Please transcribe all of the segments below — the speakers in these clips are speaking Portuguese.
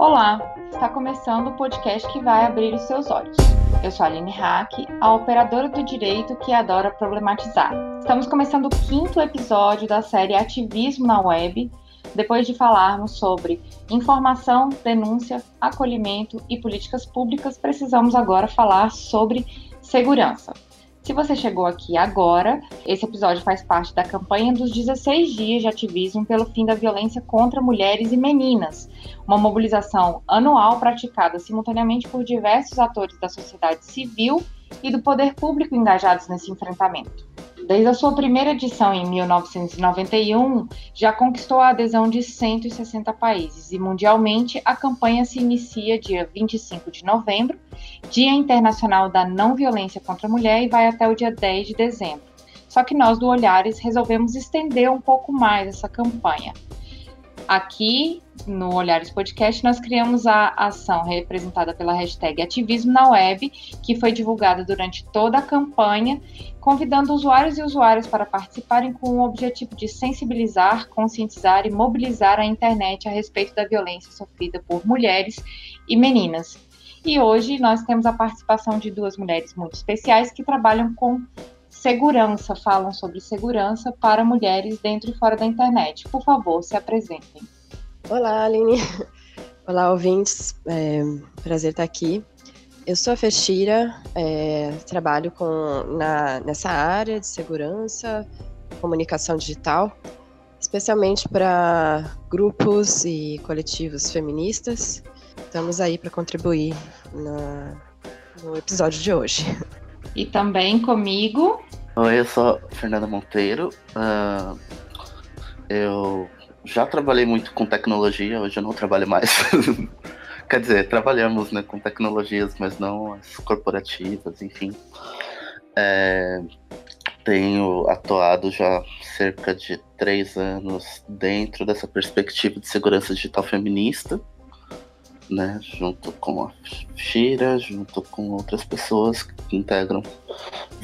Olá, está começando o podcast que vai abrir os seus olhos. Eu sou a Aline Hack, a operadora do direito que adora problematizar. Estamos começando o quinto episódio da série Ativismo na Web, depois de falarmos sobre informação, denúncia, acolhimento e políticas públicas, precisamos agora falar sobre segurança. Se você chegou aqui agora, esse episódio faz parte da campanha dos 16 dias de ativismo pelo fim da violência contra mulheres e meninas, uma mobilização anual praticada simultaneamente por diversos atores da sociedade civil e do poder público engajados nesse enfrentamento. Desde a sua primeira edição em 1991, já conquistou a adesão de 160 países e mundialmente a campanha se inicia dia 25 de novembro, Dia Internacional da Não Violência contra a Mulher, e vai até o dia 10 de dezembro. Só que nós do Olhares resolvemos estender um pouco mais essa campanha. Aqui no Olhares Podcast, nós criamos a ação representada pela hashtag Ativismo na Web, que foi divulgada durante toda a campanha, convidando usuários e usuárias para participarem com o objetivo de sensibilizar, conscientizar e mobilizar a internet a respeito da violência sofrida por mulheres e meninas. E hoje nós temos a participação de duas mulheres muito especiais que trabalham com segurança, falam sobre segurança para mulheres dentro e fora da internet. Por favor, se apresentem. Olá, Aline. Olá, ouvintes. É, prazer estar aqui. Eu sou a Fechira, é, trabalho com, na, nessa área de segurança, comunicação digital, especialmente para grupos e coletivos feministas. Estamos aí para contribuir na, no episódio de hoje. E também comigo. Oi, eu sou Fernanda Monteiro. Uh, eu já trabalhei muito com tecnologia, hoje eu não trabalho mais. Quer dizer, trabalhamos né, com tecnologias, mas não as corporativas, enfim. É, tenho atuado já cerca de três anos dentro dessa perspectiva de segurança digital feminista né, junto com a Shira, junto com outras pessoas que integram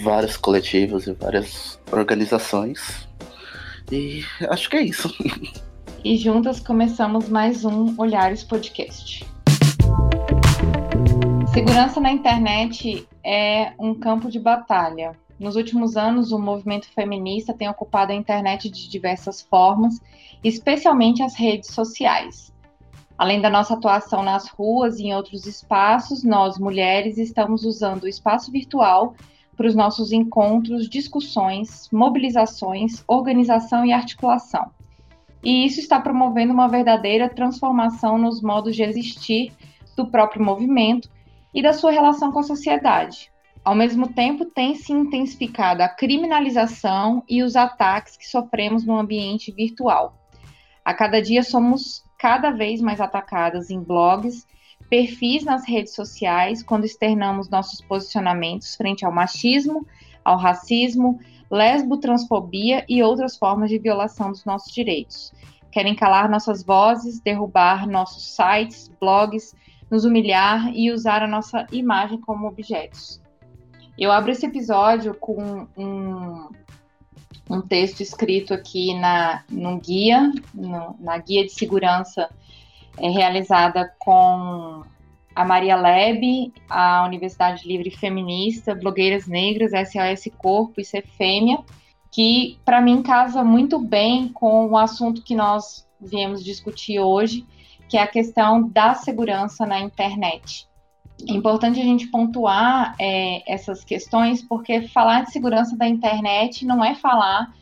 vários coletivos e várias organizações. E acho que é isso. E juntas começamos mais um Olhares Podcast. Segurança na internet é um campo de batalha. Nos últimos anos, o movimento feminista tem ocupado a internet de diversas formas, especialmente as redes sociais. Além da nossa atuação nas ruas e em outros espaços, nós, mulheres, estamos usando o espaço virtual para os nossos encontros, discussões, mobilizações, organização e articulação. E isso está promovendo uma verdadeira transformação nos modos de existir do próprio movimento e da sua relação com a sociedade. Ao mesmo tempo, tem se intensificado a criminalização e os ataques que sofremos no ambiente virtual. A cada dia somos cada vez mais atacadas em blogs, perfis nas redes sociais, quando externamos nossos posicionamentos frente ao machismo, ao racismo, lesbo-transfobia e outras formas de violação dos nossos direitos. Querem calar nossas vozes, derrubar nossos sites, blogs, nos humilhar e usar a nossa imagem como objetos. Eu abro esse episódio com um, um texto escrito aqui na, no guia, no, na guia de segurança é, realizada com a Maria Leb, a Universidade Livre Feminista, Blogueiras Negras, SOS Corpo e Ser Fêmea, que para mim casa muito bem com o assunto que nós viemos discutir hoje, que é a questão da segurança na internet. É importante a gente pontuar é, essas questões, porque falar de segurança da internet não é falar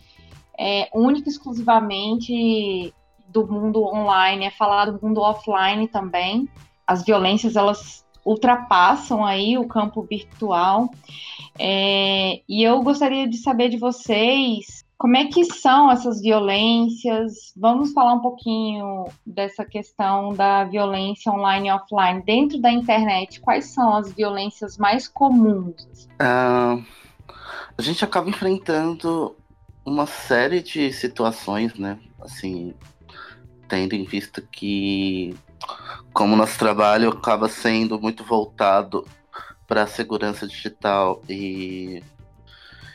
é, única e exclusivamente do mundo online, é falar do mundo offline também. As violências, elas ultrapassam aí o campo virtual. É, e eu gostaria de saber de vocês como é que são essas violências? Vamos falar um pouquinho dessa questão da violência online e offline dentro da internet. Quais são as violências mais comuns? Uh, a gente acaba enfrentando uma série de situações, né? Assim, tendo em vista que, como nosso trabalho acaba sendo muito voltado para a segurança digital e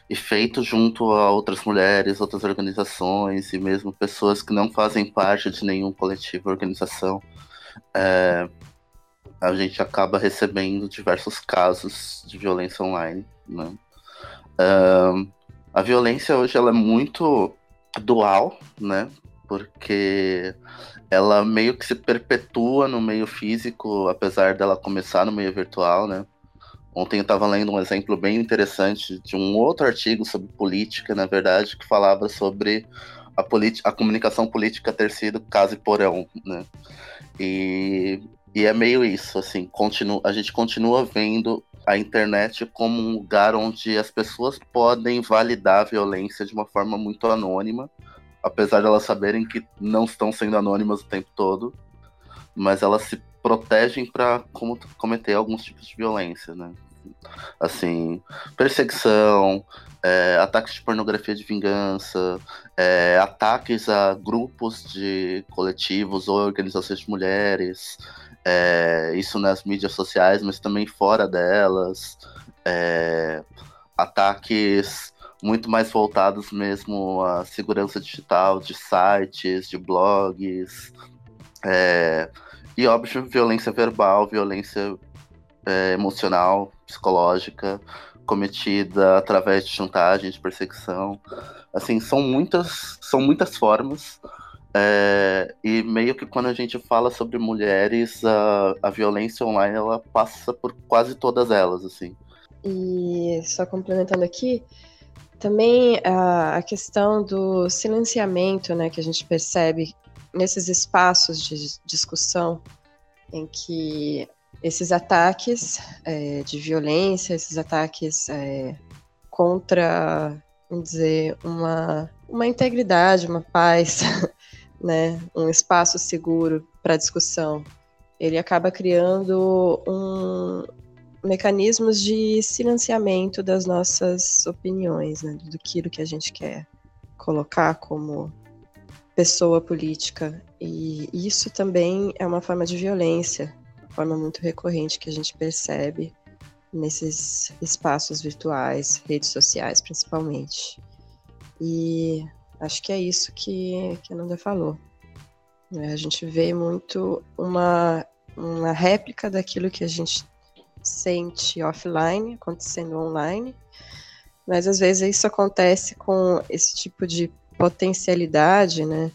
e feito junto a outras mulheres, outras organizações e mesmo pessoas que não fazem parte de nenhum coletivo organização. é, a gente acaba recebendo diversos casos de violência online. Né? a violência hoje ela é muito dual, né? Porque ela meio que se perpetua no meio físico, apesar dela começar no meio virtual, né? Ontem eu estava lendo um exemplo bem interessante de um outro artigo sobre política, na verdade, que falava sobre a, a comunicação política ter sido casa e porão, né? E, e é meio isso, assim, continu, a gente continua vendo a internet como um lugar onde as pessoas podem validar a violência de uma forma muito anônima, apesar de elas saberem que não estão sendo anônimas o tempo todo, mas elas se protegem para cometer alguns tipos de violência, né? Assim, perseguição, é, ataques de pornografia de vingança, é, ataques a grupos de coletivos ou organizações de mulheres, é, isso nas mídias sociais, mas também fora delas, é, ataques muito mais voltados mesmo à segurança digital de sites, de blogs, é, e óbvio violência verbal, violência é, emocional, psicológica, cometida através de chantagem, de perseguição. Assim, são muitas, são muitas formas. É, e meio que quando a gente fala sobre mulheres, a, a violência online ela passa por quase todas elas, assim. E só complementando aqui, também a, a questão do silenciamento, né, que a gente percebe nesses espaços de discussão em que esses ataques é, de violência, esses ataques é, contra, vamos dizer, uma, uma integridade, uma paz, né, um espaço seguro para discussão, ele acaba criando um, mecanismos de silenciamento das nossas opiniões, né, do que a gente quer colocar como pessoa política. E isso também é uma forma de violência forma muito recorrente que a gente percebe nesses espaços virtuais, redes sociais principalmente. E acho que é isso que, que a Nanda falou. É, a gente vê muito uma, uma réplica daquilo que a gente sente offline acontecendo online, mas às vezes isso acontece com esse tipo de potencialidade, né?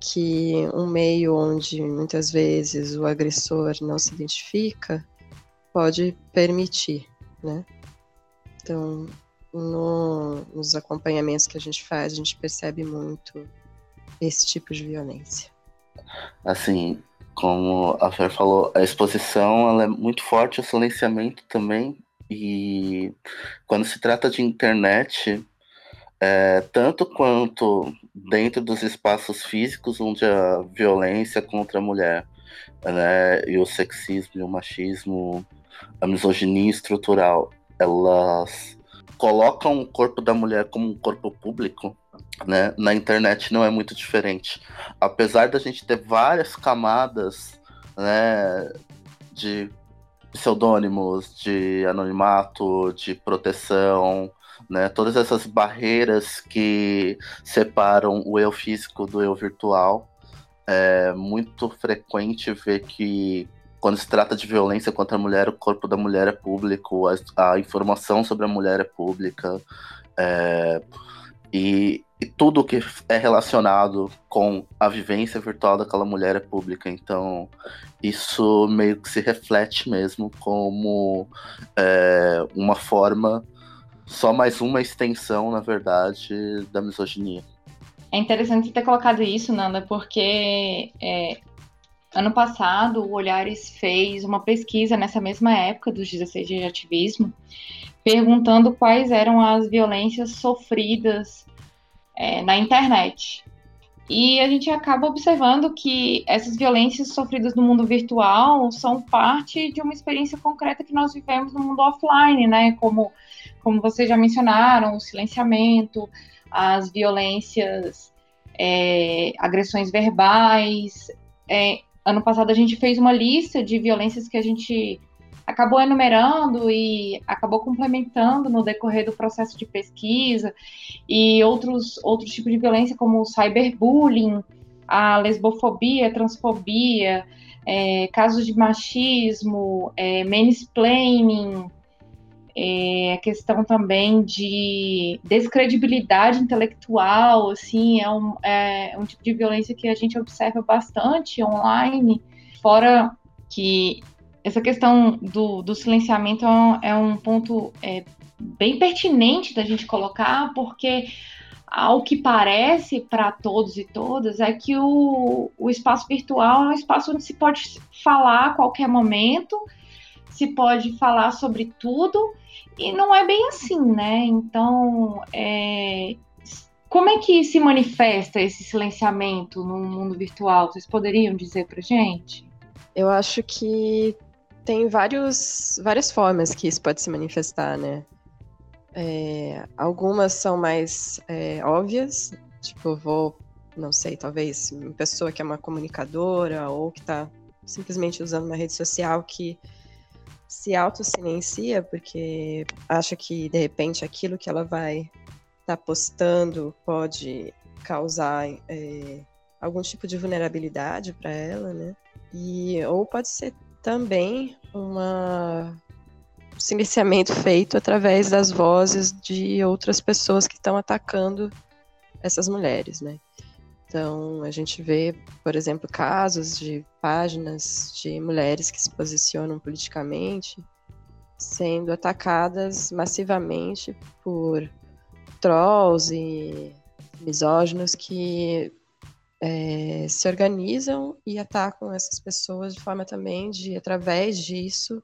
Que um meio onde muitas vezes o agressor não se identifica pode permitir, né? Então, no, nos acompanhamentos que a gente faz, a gente percebe muito esse tipo de violência. Assim, como a Fer falou, a exposição ela é muito forte, o silenciamento também. E quando se trata de internet, é, tanto quanto dentro dos espaços físicos onde a violência contra a mulher né, e o sexismo e o machismo, a misoginia estrutural, elas colocam o corpo da mulher como um corpo público, né, na internet não é muito diferente. Apesar da gente ter várias camadas né, de pseudônimos, de anonimato, de proteção, né? Todas essas barreiras que separam o eu físico do eu virtual. É muito frequente ver que quando se trata de violência contra a mulher, o corpo da mulher é público, a, a informação sobre a mulher é pública. É, e, e, tudo que é relacionado com a vivência virtual daquela mulher é pública. Então, isso meio que se reflete mesmo como é, uma forma só mais uma extensão, na verdade, da misoginia. É interessante ter colocado isso, Nanda, porque é, ano passado o Olhares fez uma pesquisa nessa mesma época dos 16 dias de ativismo, perguntando quais eram as violências sofridas é, na internet. E a gente acaba observando que essas violências sofridas no mundo virtual são parte de uma experiência concreta que nós vivemos no mundo offline, né? Como como vocês já mencionaram, o silenciamento, as violências, é, agressões verbais. É, ano passado a gente fez uma lista de violências que a gente acabou enumerando e acabou complementando no decorrer do processo de pesquisa e outros outros tipos de violência como o cyberbullying a lesbofobia, transfobia, é, casos de machismo, é, mansplaining, é, a questão também de descredibilidade intelectual, assim, é um, é um tipo de violência que a gente observa bastante online, fora que essa questão do, do silenciamento é um, é ponto é, bem pertinente da gente colocar, porque ao que parece para todos e todas é que o, o espaço virtual é um espaço onde se pode falar a qualquer momento, se pode falar sobre tudo, e não é bem assim, né? Então, é, como é que se manifesta esse silenciamento no mundo virtual? Vocês poderiam dizer para gente? Eu acho que tem vários, várias formas que isso pode se manifestar, né? É, algumas são mais é, óbvias, tipo, vou, não sei, talvez uma pessoa que é uma comunicadora ou que está simplesmente usando uma rede social que se auto-silencia porque acha que, de repente, aquilo que ela vai estar tá postando pode causar é, algum tipo de vulnerabilidade para ela, né? E, ou pode ser também uma silenciamento feito através das vozes de outras pessoas que estão atacando essas mulheres, né? Então, a gente vê, por exemplo, casos de páginas de mulheres que se posicionam politicamente sendo atacadas massivamente por trolls e misóginos que é, se organizam e atacam essas pessoas de forma também de, através disso,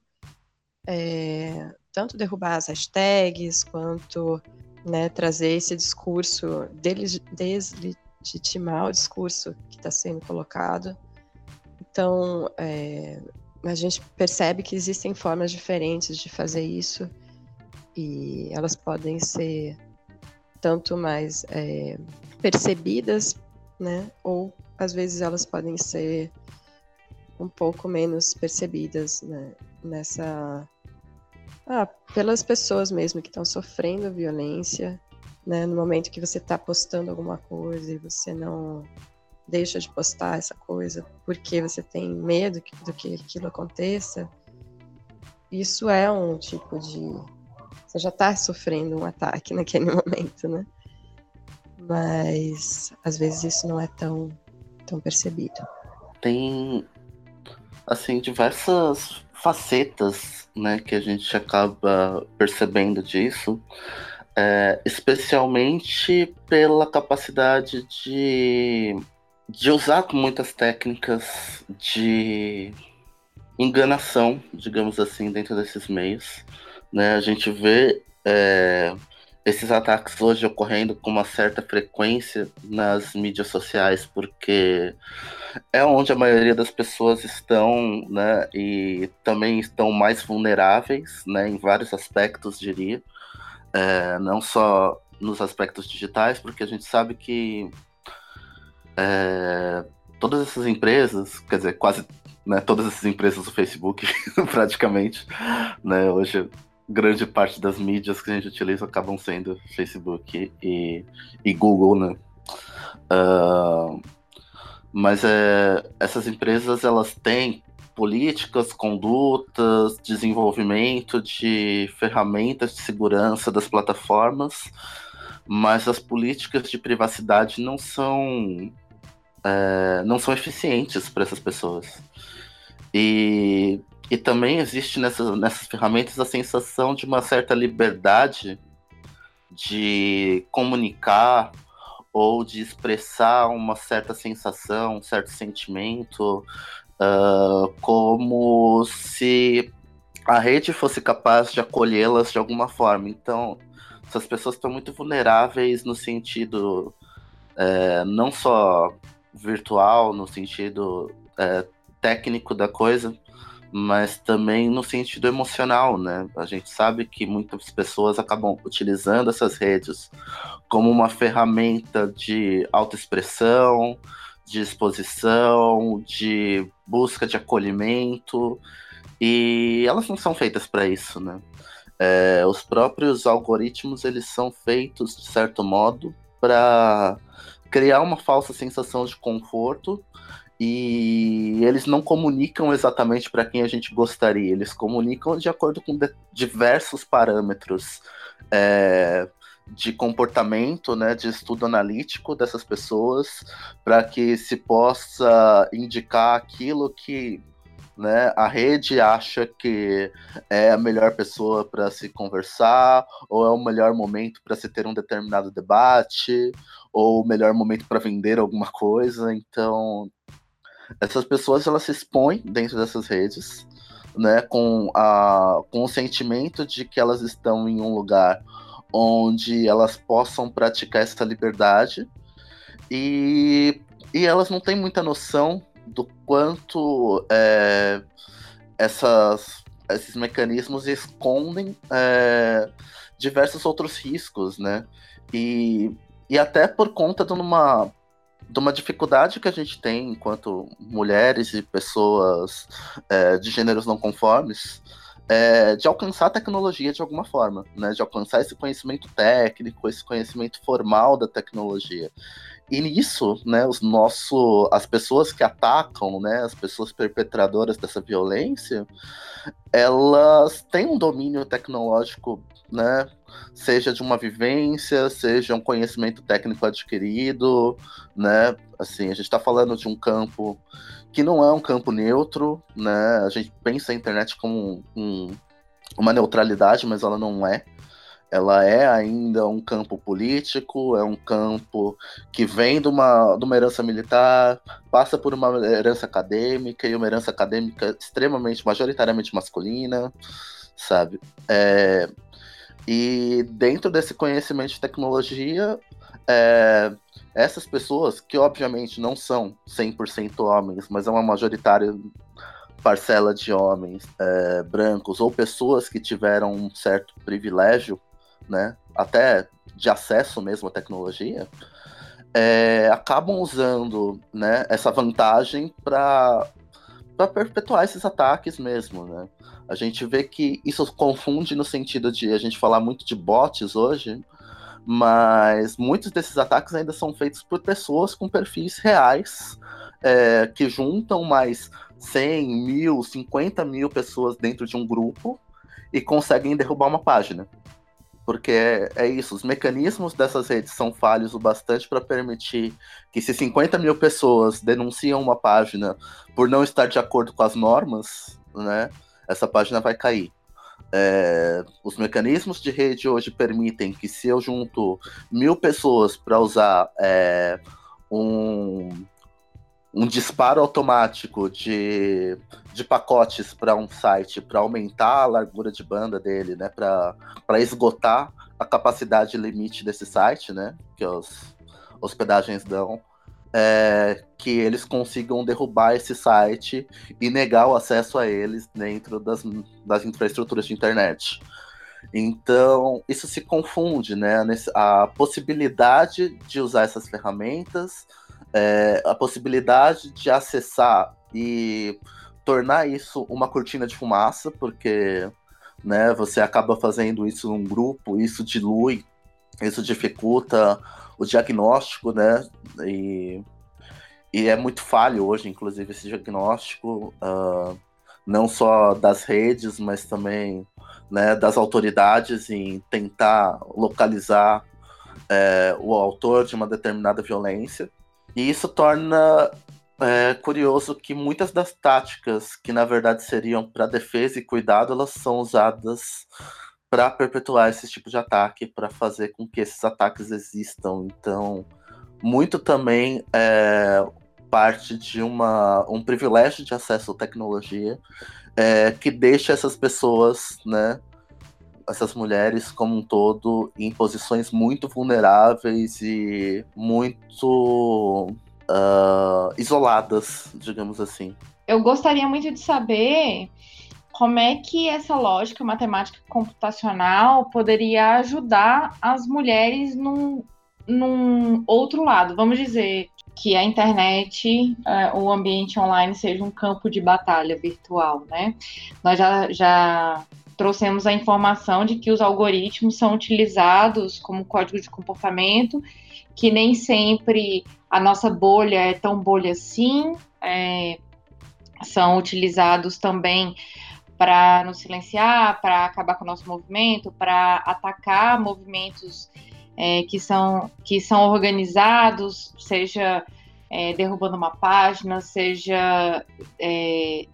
é, tanto derrubar as hashtags, quanto né, trazer esse discurso, deslegitimar o discurso que está sendo colocado. Então, é, a gente percebe que existem formas diferentes de fazer isso e elas podem ser tanto mais é, percebidas, né, ou às vezes elas podem ser um pouco menos percebidas né, nessa ah, pelas pessoas mesmo que estão sofrendo violência, né? No momento que você está postando alguma coisa e você não deixa de postar essa coisa porque você tem medo do que aquilo aconteça, isso é um tipo de. Você já está sofrendo um ataque naquele momento, né? Mas às vezes isso não é tão, tão percebido. Tem, assim, diversas facetas né, que a gente acaba percebendo disso, é, especialmente pela capacidade de, de usar muitas técnicas de enganação, digamos assim, dentro desses meios. Né? A gente vê é, esses ataques hoje ocorrendo com uma certa frequência nas mídias sociais, porque é onde a maioria das pessoas estão, né, e também estão mais vulneráveis, né, em vários aspectos, diria, é, não só nos aspectos digitais, porque a gente sabe que é, todas essas empresas, quer dizer, quase né, todas essas empresas do Facebook, praticamente, né, hoje grande parte das mídias que a gente utiliza acabam sendo Facebook e, e Google, né? Uh, mas é, essas empresas elas têm políticas, condutas, desenvolvimento de ferramentas de segurança das plataformas, mas as políticas de privacidade não são é, não são eficientes para essas pessoas. E e também existe nessas, nessas ferramentas a sensação de uma certa liberdade de comunicar ou de expressar uma certa sensação, um certo sentimento, uh, como se a rede fosse capaz de acolhê-las de alguma forma. Então, essas pessoas estão muito vulneráveis no sentido é, não só virtual, no sentido é, técnico da coisa, mas também no sentido emocional, né? A gente sabe que muitas pessoas acabam utilizando essas redes como uma ferramenta de autoexpressão, de exposição, de busca de acolhimento, e elas não são feitas para isso, né? É, os próprios algoritmos eles são feitos de certo modo para criar uma falsa sensação de conforto. E eles não comunicam exatamente para quem a gente gostaria, eles comunicam de acordo com diversos parâmetros. É, de comportamento, né, de estudo analítico dessas pessoas, para que se possa indicar aquilo que né, a rede acha que é a melhor pessoa para se conversar, ou é o melhor momento para se ter um determinado debate, ou o melhor momento para vender alguma coisa. Então, essas pessoas elas se expõem dentro dessas redes, né, com, a, com o sentimento de que elas estão em um lugar onde elas possam praticar essa liberdade e, e elas não têm muita noção do quanto é, essas, esses mecanismos escondem é, diversos outros riscos, né? E, e até por conta de uma de uma dificuldade que a gente tem enquanto mulheres e pessoas é, de gêneros não conformes é, de alcançar a tecnologia de alguma forma, né? De alcançar esse conhecimento técnico, esse conhecimento formal da tecnologia. E nisso, né, os nosso, as pessoas que atacam, né, as pessoas perpetradoras dessa violência, elas têm um domínio tecnológico, né, seja de uma vivência, seja um conhecimento técnico adquirido, né, assim, a gente está falando de um campo que não é um campo neutro, né, a gente pensa a internet como um, uma neutralidade, mas ela não é, ela é ainda um campo político, é um campo que vem de uma, de uma herança militar, passa por uma herança acadêmica, e uma herança acadêmica extremamente, majoritariamente masculina, sabe? É, e dentro desse conhecimento de tecnologia, é, essas pessoas, que obviamente não são 100% homens, mas é uma majoritária parcela de homens é, brancos ou pessoas que tiveram um certo privilégio né, até de acesso mesmo à tecnologia, é, acabam usando né, essa vantagem para perpetuar esses ataques mesmo. Né? A gente vê que isso confunde no sentido de a gente falar muito de bots hoje, mas muitos desses ataques ainda são feitos por pessoas com perfis reais é, que juntam mais 100 mil, 50 mil pessoas dentro de um grupo e conseguem derrubar uma página. Porque é, é, isso, os mecanismos dessas redes são falhos o bastante para permitir que se 50 mil pessoas denunciam uma página por não estar de acordo com as normas, né, essa página vai cair. É, os mecanismos de rede hoje permitem que se eu junto mil pessoas para usar é, um, um disparo automático de, de pacotes para um site para aumentar a largura de banda dele, né, para esgotar a capacidade limite desse site, né, que as hospedagens dão, é, que eles consigam derrubar esse site e negar o acesso a eles dentro das, das infraestruturas de internet. Então, isso se confunde, né? A possibilidade de usar essas ferramentas é, a possibilidade de acessar e tornar isso uma cortina de fumaça, porque né, você acaba fazendo isso num grupo, isso dilui, isso dificulta o diagnóstico, né? E, e é muito falho hoje, inclusive, esse diagnóstico, uh, não só das redes, mas também né, das autoridades em tentar localizar é, o autor de uma determinada violência. E isso torna é, curioso que muitas das táticas que na verdade seriam para defesa e cuidado, elas são usadas para perpetuar esse tipo de ataque, para fazer com que esses ataques existam. Então, muito também é parte de uma, um privilégio de acesso à tecnologia é, que deixa essas pessoas, né, essas mulheres como um todo em posições muito vulneráveis e muito uh, isoladas, digamos assim. Eu gostaria muito de saber como é que essa lógica matemática computacional poderia ajudar as mulheres num, num outro lado. Vamos dizer que a internet, uh, o ambiente online seja um campo de batalha virtual, né? Nós já, já trouxemos a informação de que os algoritmos são utilizados como código de comportamento que nem sempre a nossa bolha é tão bolha assim, é, são utilizados também para nos silenciar, para acabar com o nosso movimento, para atacar movimentos é, que, são, que são organizados, seja é, derrubando uma página, seja é,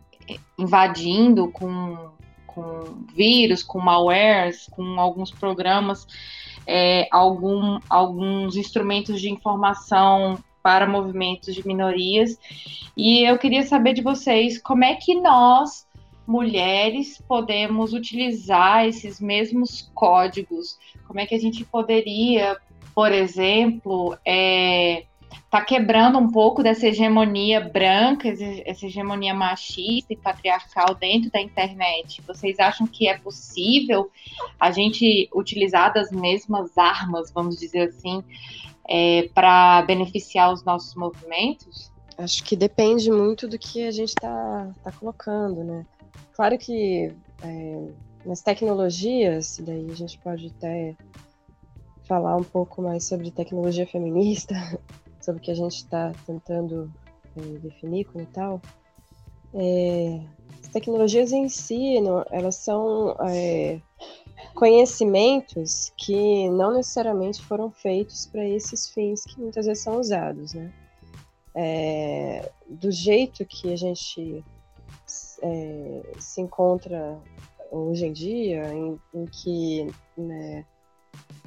invadindo com, com vírus, com malwares, com alguns programas, é, algum, alguns instrumentos de informação para movimentos de minorias. E eu queria saber de vocês como é que nós, mulheres, podemos utilizar esses mesmos códigos. Como é que a gente poderia, por exemplo, é, tá quebrando um pouco dessa hegemonia branca, essa hegemonia machista e patriarcal dentro da internet. Vocês acham que é possível a gente utilizar das mesmas armas, vamos dizer assim, é, para beneficiar os nossos movimentos? Acho que depende muito do que a gente está tá colocando, né? Claro que é, nas tecnologias, daí a gente pode até falar um pouco mais sobre tecnologia feminista, sobre o que a gente está tentando é, definir como tal. É, as tecnologias em si, não, elas são é, conhecimentos que não necessariamente foram feitos para esses fins que muitas vezes são usados, né? É, do jeito que a gente é, se encontra hoje em dia, em, em que né,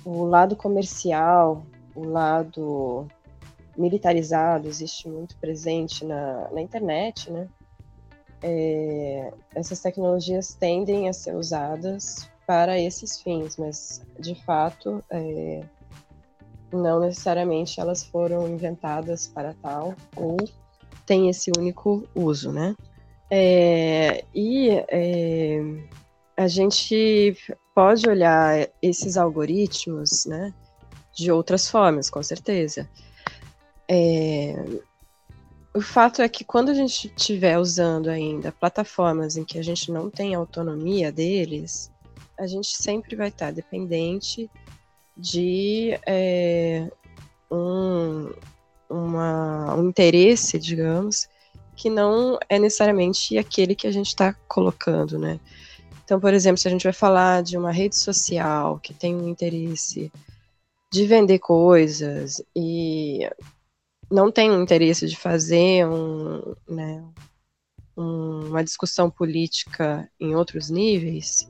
o lado comercial, o lado militarizado existe muito presente na, na internet, né? É, essas tecnologias tendem a ser usadas para esses fins, mas de fato é, não necessariamente elas foram inventadas para tal ou têm esse único uso, né? É, e é, a gente pode olhar esses algoritmos, né, de outras formas, com certeza. É, o fato é que quando a gente estiver usando ainda plataformas em que a gente não tem autonomia deles, a gente sempre vai estar dependente de é, um, uma, um interesse, digamos, que não é necessariamente aquele que a gente está colocando, né? Então, por exemplo, se a gente vai falar de uma rede social que tem um interesse de vender coisas e não tem interesse de fazer um, né, um, uma discussão política em outros níveis,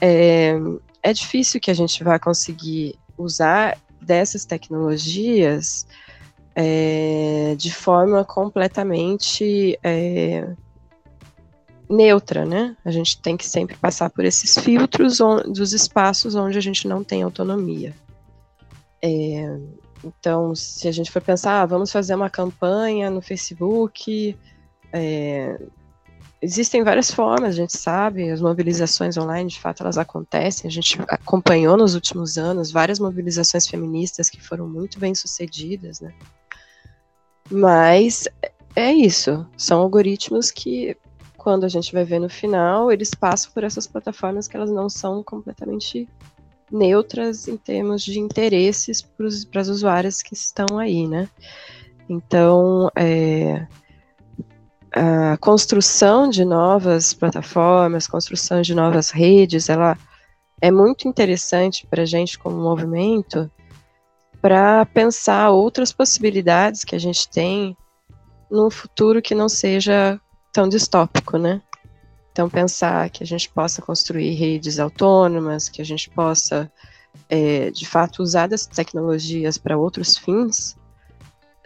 é, é difícil que a gente vá conseguir usar dessas tecnologias é, de forma completamente é, neutra, né? A gente tem que sempre passar por esses filtros dos espaços onde a gente não tem autonomia. É, então, se a gente for pensar, ah, vamos fazer uma campanha no Facebook, é, existem várias formas, a gente sabe, as mobilizações online, de fato, elas acontecem, a gente acompanhou nos últimos anos várias mobilizações feministas que foram muito bem sucedidas, né? Mas é isso, são algoritmos que, quando a gente vai ver no final, eles passam por essas plataformas que elas não são completamente neutras em termos de interesses para as usuárias que estão aí, né? Então, é, a construção de novas plataformas, construção de novas redes, ela é muito interessante para a gente como movimento para pensar outras possibilidades que a gente tem num futuro que não seja tão distópico, né? Então, pensar que a gente possa construir redes autônomas, que a gente possa, é, de fato, usar das tecnologias para outros fins,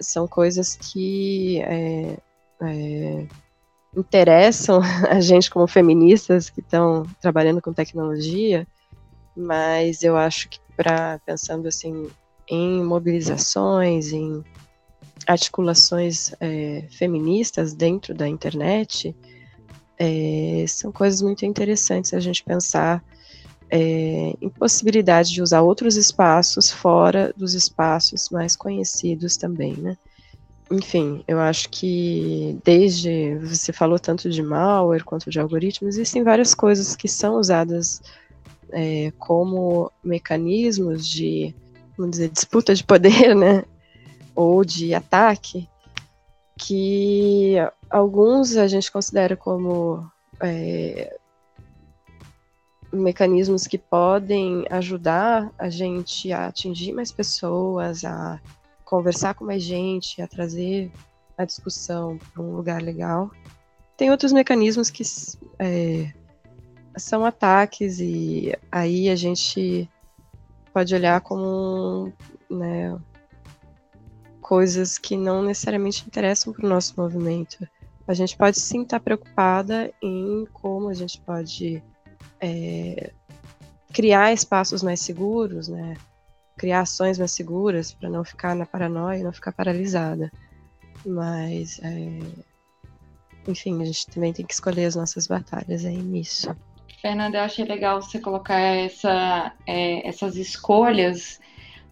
são coisas que é, é, interessam a gente como feministas que estão trabalhando com tecnologia, mas eu acho que para pensando assim em mobilizações, em articulações é, feministas dentro da internet, é, são coisas muito interessantes a gente pensar é, em possibilidade de usar outros espaços fora dos espaços mais conhecidos também, né? Enfim, eu acho que desde você falou tanto de malware quanto de algoritmos, existem várias coisas que são usadas é, como mecanismos de vamos dizer, disputa de poder, né? Ou de ataque, que alguns a gente considera como é, mecanismos que podem ajudar a gente a atingir mais pessoas, a conversar com mais gente, a trazer a discussão para um lugar legal. Tem outros mecanismos que é, são ataques e aí a gente pode olhar como né, coisas que não necessariamente interessam para o nosso movimento. A gente pode sim estar preocupada em como a gente pode é, criar espaços mais seguros, né? criar ações mais seguras para não ficar na paranoia, não ficar paralisada. Mas, é, enfim, a gente também tem que escolher as nossas batalhas aí nisso. Fernanda, eu achei legal você colocar essa, é, essas escolhas,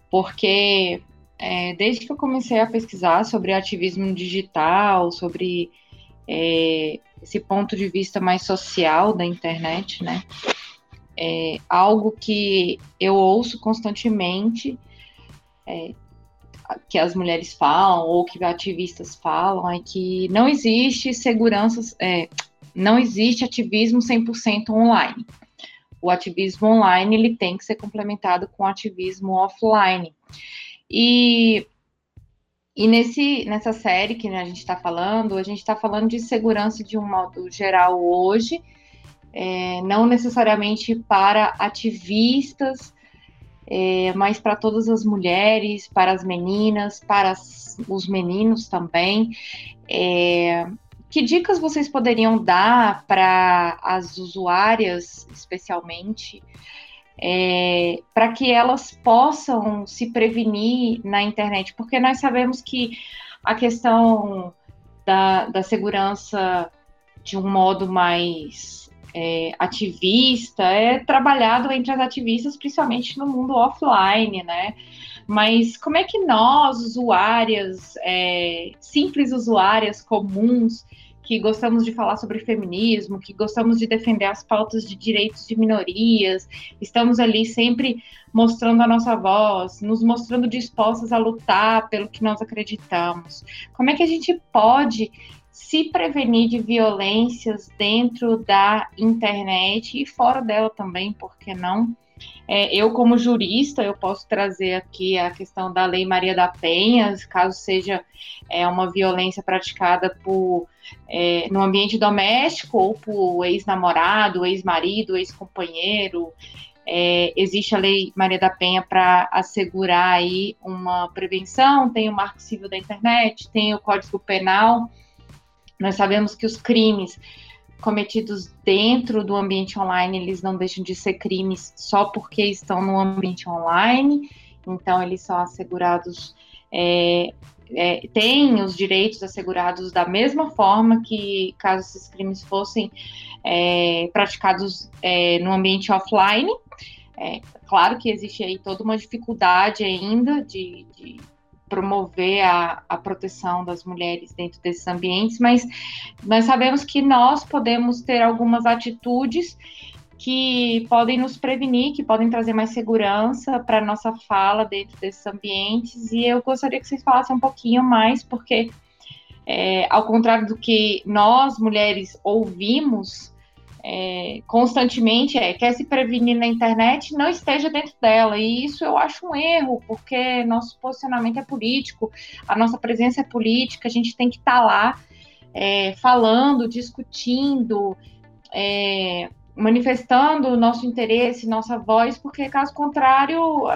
porque é, desde que eu comecei a pesquisar sobre ativismo digital, sobre é, esse ponto de vista mais social da internet, né? É algo que eu ouço constantemente, é, que as mulheres falam ou que ativistas falam, é que não existe segurança, é, não existe ativismo 100% online. O ativismo online ele tem que ser complementado com ativismo offline. E e nesse, nessa série que a gente está falando, a gente está falando de segurança de um modo geral hoje, é, não necessariamente para ativistas, é, mas para todas as mulheres, para as meninas, para as, os meninos também. É, que dicas vocês poderiam dar para as usuárias, especialmente, é, para que elas possam se prevenir na internet, porque nós sabemos que a questão da, da segurança de um modo mais é, ativista é trabalhado entre as ativistas, principalmente no mundo offline, né? Mas como é que nós, usuárias, é, simples usuárias comuns, que gostamos de falar sobre feminismo, que gostamos de defender as pautas de direitos de minorias, estamos ali sempre mostrando a nossa voz, nos mostrando dispostas a lutar pelo que nós acreditamos. Como é que a gente pode se prevenir de violências dentro da internet e fora dela também, por que não? É, eu, como jurista, eu posso trazer aqui a questão da Lei Maria da Penha, caso seja é, uma violência praticada por, é, no ambiente doméstico ou por ex-namorado, ex-marido, ex-companheiro. É, existe a Lei Maria da Penha para assegurar aí uma prevenção, tem o Marco Civil da Internet, tem o Código Penal. Nós sabemos que os crimes cometidos dentro do ambiente online, eles não deixam de ser crimes só porque estão no ambiente online, então eles são assegurados, é, é, têm os direitos assegurados da mesma forma que caso esses crimes fossem é, praticados é, no ambiente offline. É, claro que existe aí toda uma dificuldade ainda de, de promover a, a proteção das mulheres dentro desses ambientes, mas nós sabemos que nós podemos ter algumas atitudes que podem nos prevenir, que podem trazer mais segurança para nossa fala dentro desses ambientes. E eu gostaria que vocês falassem um pouquinho mais, porque, é, ao contrário do que nós, mulheres, ouvimos é, constantemente é quer se prevenir na internet, não esteja dentro dela. E isso eu acho um erro, porque nosso posicionamento é político, a nossa presença é política, a gente tem que estar tá lá é, falando, discutindo, é, manifestando o nosso interesse, nossa voz, porque caso contrário,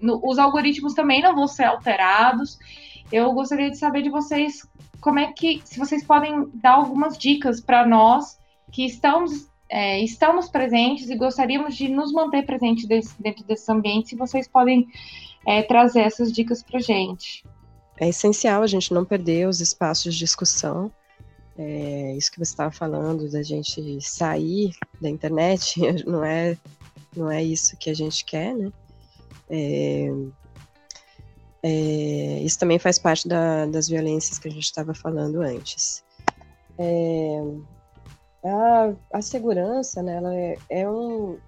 no, os algoritmos também não vão ser alterados. Eu gostaria de saber de vocês como é que, se vocês podem dar algumas dicas para nós que estamos, é, estamos presentes e gostaríamos de nos manter presentes desse, dentro desse ambiente, se vocês podem é, trazer essas dicas para gente. É essencial a gente não perder os espaços de discussão. É, isso que você estava falando, da gente sair da internet, não é, não é isso que a gente quer, né? É, é, isso também faz parte da, das violências que a gente estava falando antes. É, a, a segurança, né, ela é, é, um,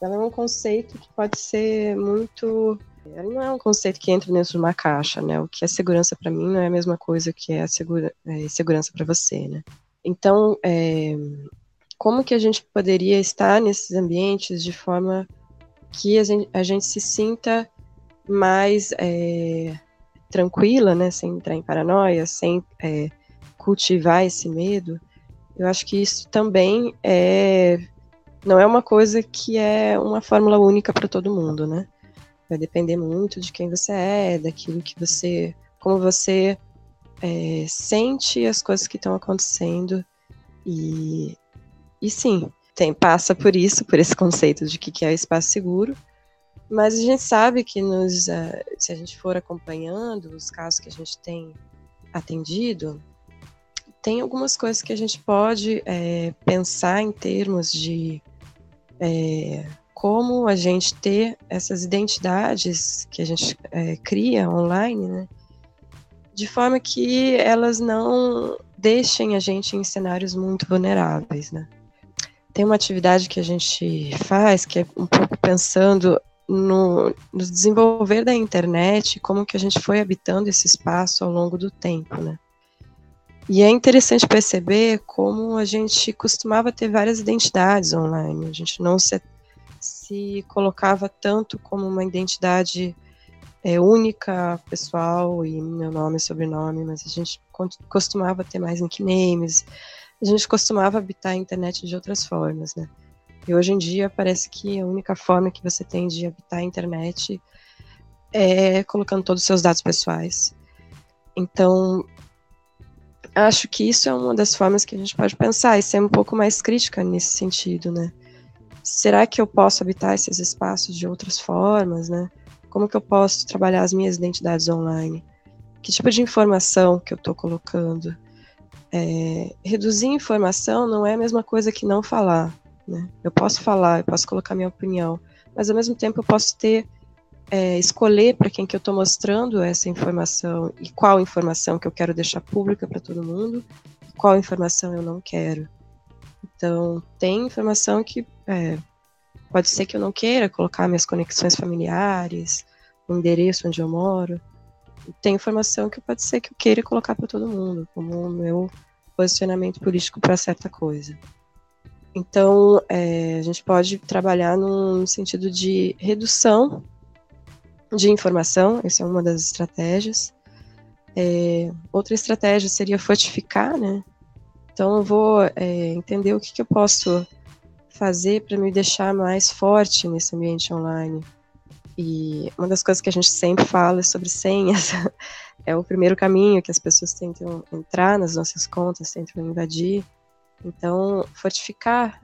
ela é um conceito que pode ser muito Ele não é um conceito que entra dentro de uma caixa, né? O que é segurança para mim não é a mesma coisa que é segura, é, segurança para você, né? Então, é, como que a gente poderia estar nesses ambientes de forma que a gente, a gente se sinta mais é, tranquila, né? Sem entrar em paranoia, sem é, cultivar esse medo? Eu acho que isso também é não é uma coisa que é uma fórmula única para todo mundo, né? Vai depender muito de quem você é, daquilo que você, como você é, sente as coisas que estão acontecendo e, e sim, tem passa por isso, por esse conceito de que, que é espaço seguro. Mas a gente sabe que nos, uh, se a gente for acompanhando os casos que a gente tem atendido, tem algumas coisas que a gente pode é, pensar em termos de é, como a gente ter essas identidades que a gente é, cria online, né, de forma que elas não deixem a gente em cenários muito vulneráveis, né. Tem uma atividade que a gente faz que é um pouco pensando no, no desenvolver da internet, como que a gente foi habitando esse espaço ao longo do tempo, né. E é interessante perceber como a gente costumava ter várias identidades online. A gente não se, se colocava tanto como uma identidade é, única, pessoal, e meu nome e sobrenome, mas a gente costumava ter mais nicknames, a gente costumava habitar a internet de outras formas, né? E hoje em dia parece que a única forma que você tem de habitar a internet é colocando todos os seus dados pessoais. Então, acho que isso é uma das formas que a gente pode pensar e ser um pouco mais crítica nesse sentido, né? Será que eu posso habitar esses espaços de outras formas, né? Como que eu posso trabalhar as minhas identidades online? Que tipo de informação que eu estou colocando? É, reduzir informação não é a mesma coisa que não falar, né? Eu posso falar, eu posso colocar minha opinião, mas ao mesmo tempo eu posso ter é, escolher para quem que eu estou mostrando essa informação e qual informação que eu quero deixar pública para todo mundo qual informação eu não quero. Então, tem informação que é, pode ser que eu não queira colocar minhas conexões familiares, o endereço onde eu moro. Tem informação que pode ser que eu queira colocar para todo mundo, como o meu posicionamento político para certa coisa. Então, é, a gente pode trabalhar num sentido de redução de informação, essa é uma das estratégias. É, outra estratégia seria fortificar, né? Então eu vou é, entender o que, que eu posso fazer para me deixar mais forte nesse ambiente online. E uma das coisas que a gente sempre fala é sobre senhas. é o primeiro caminho que as pessoas tentam entrar nas nossas contas, tentam invadir. Então, fortificar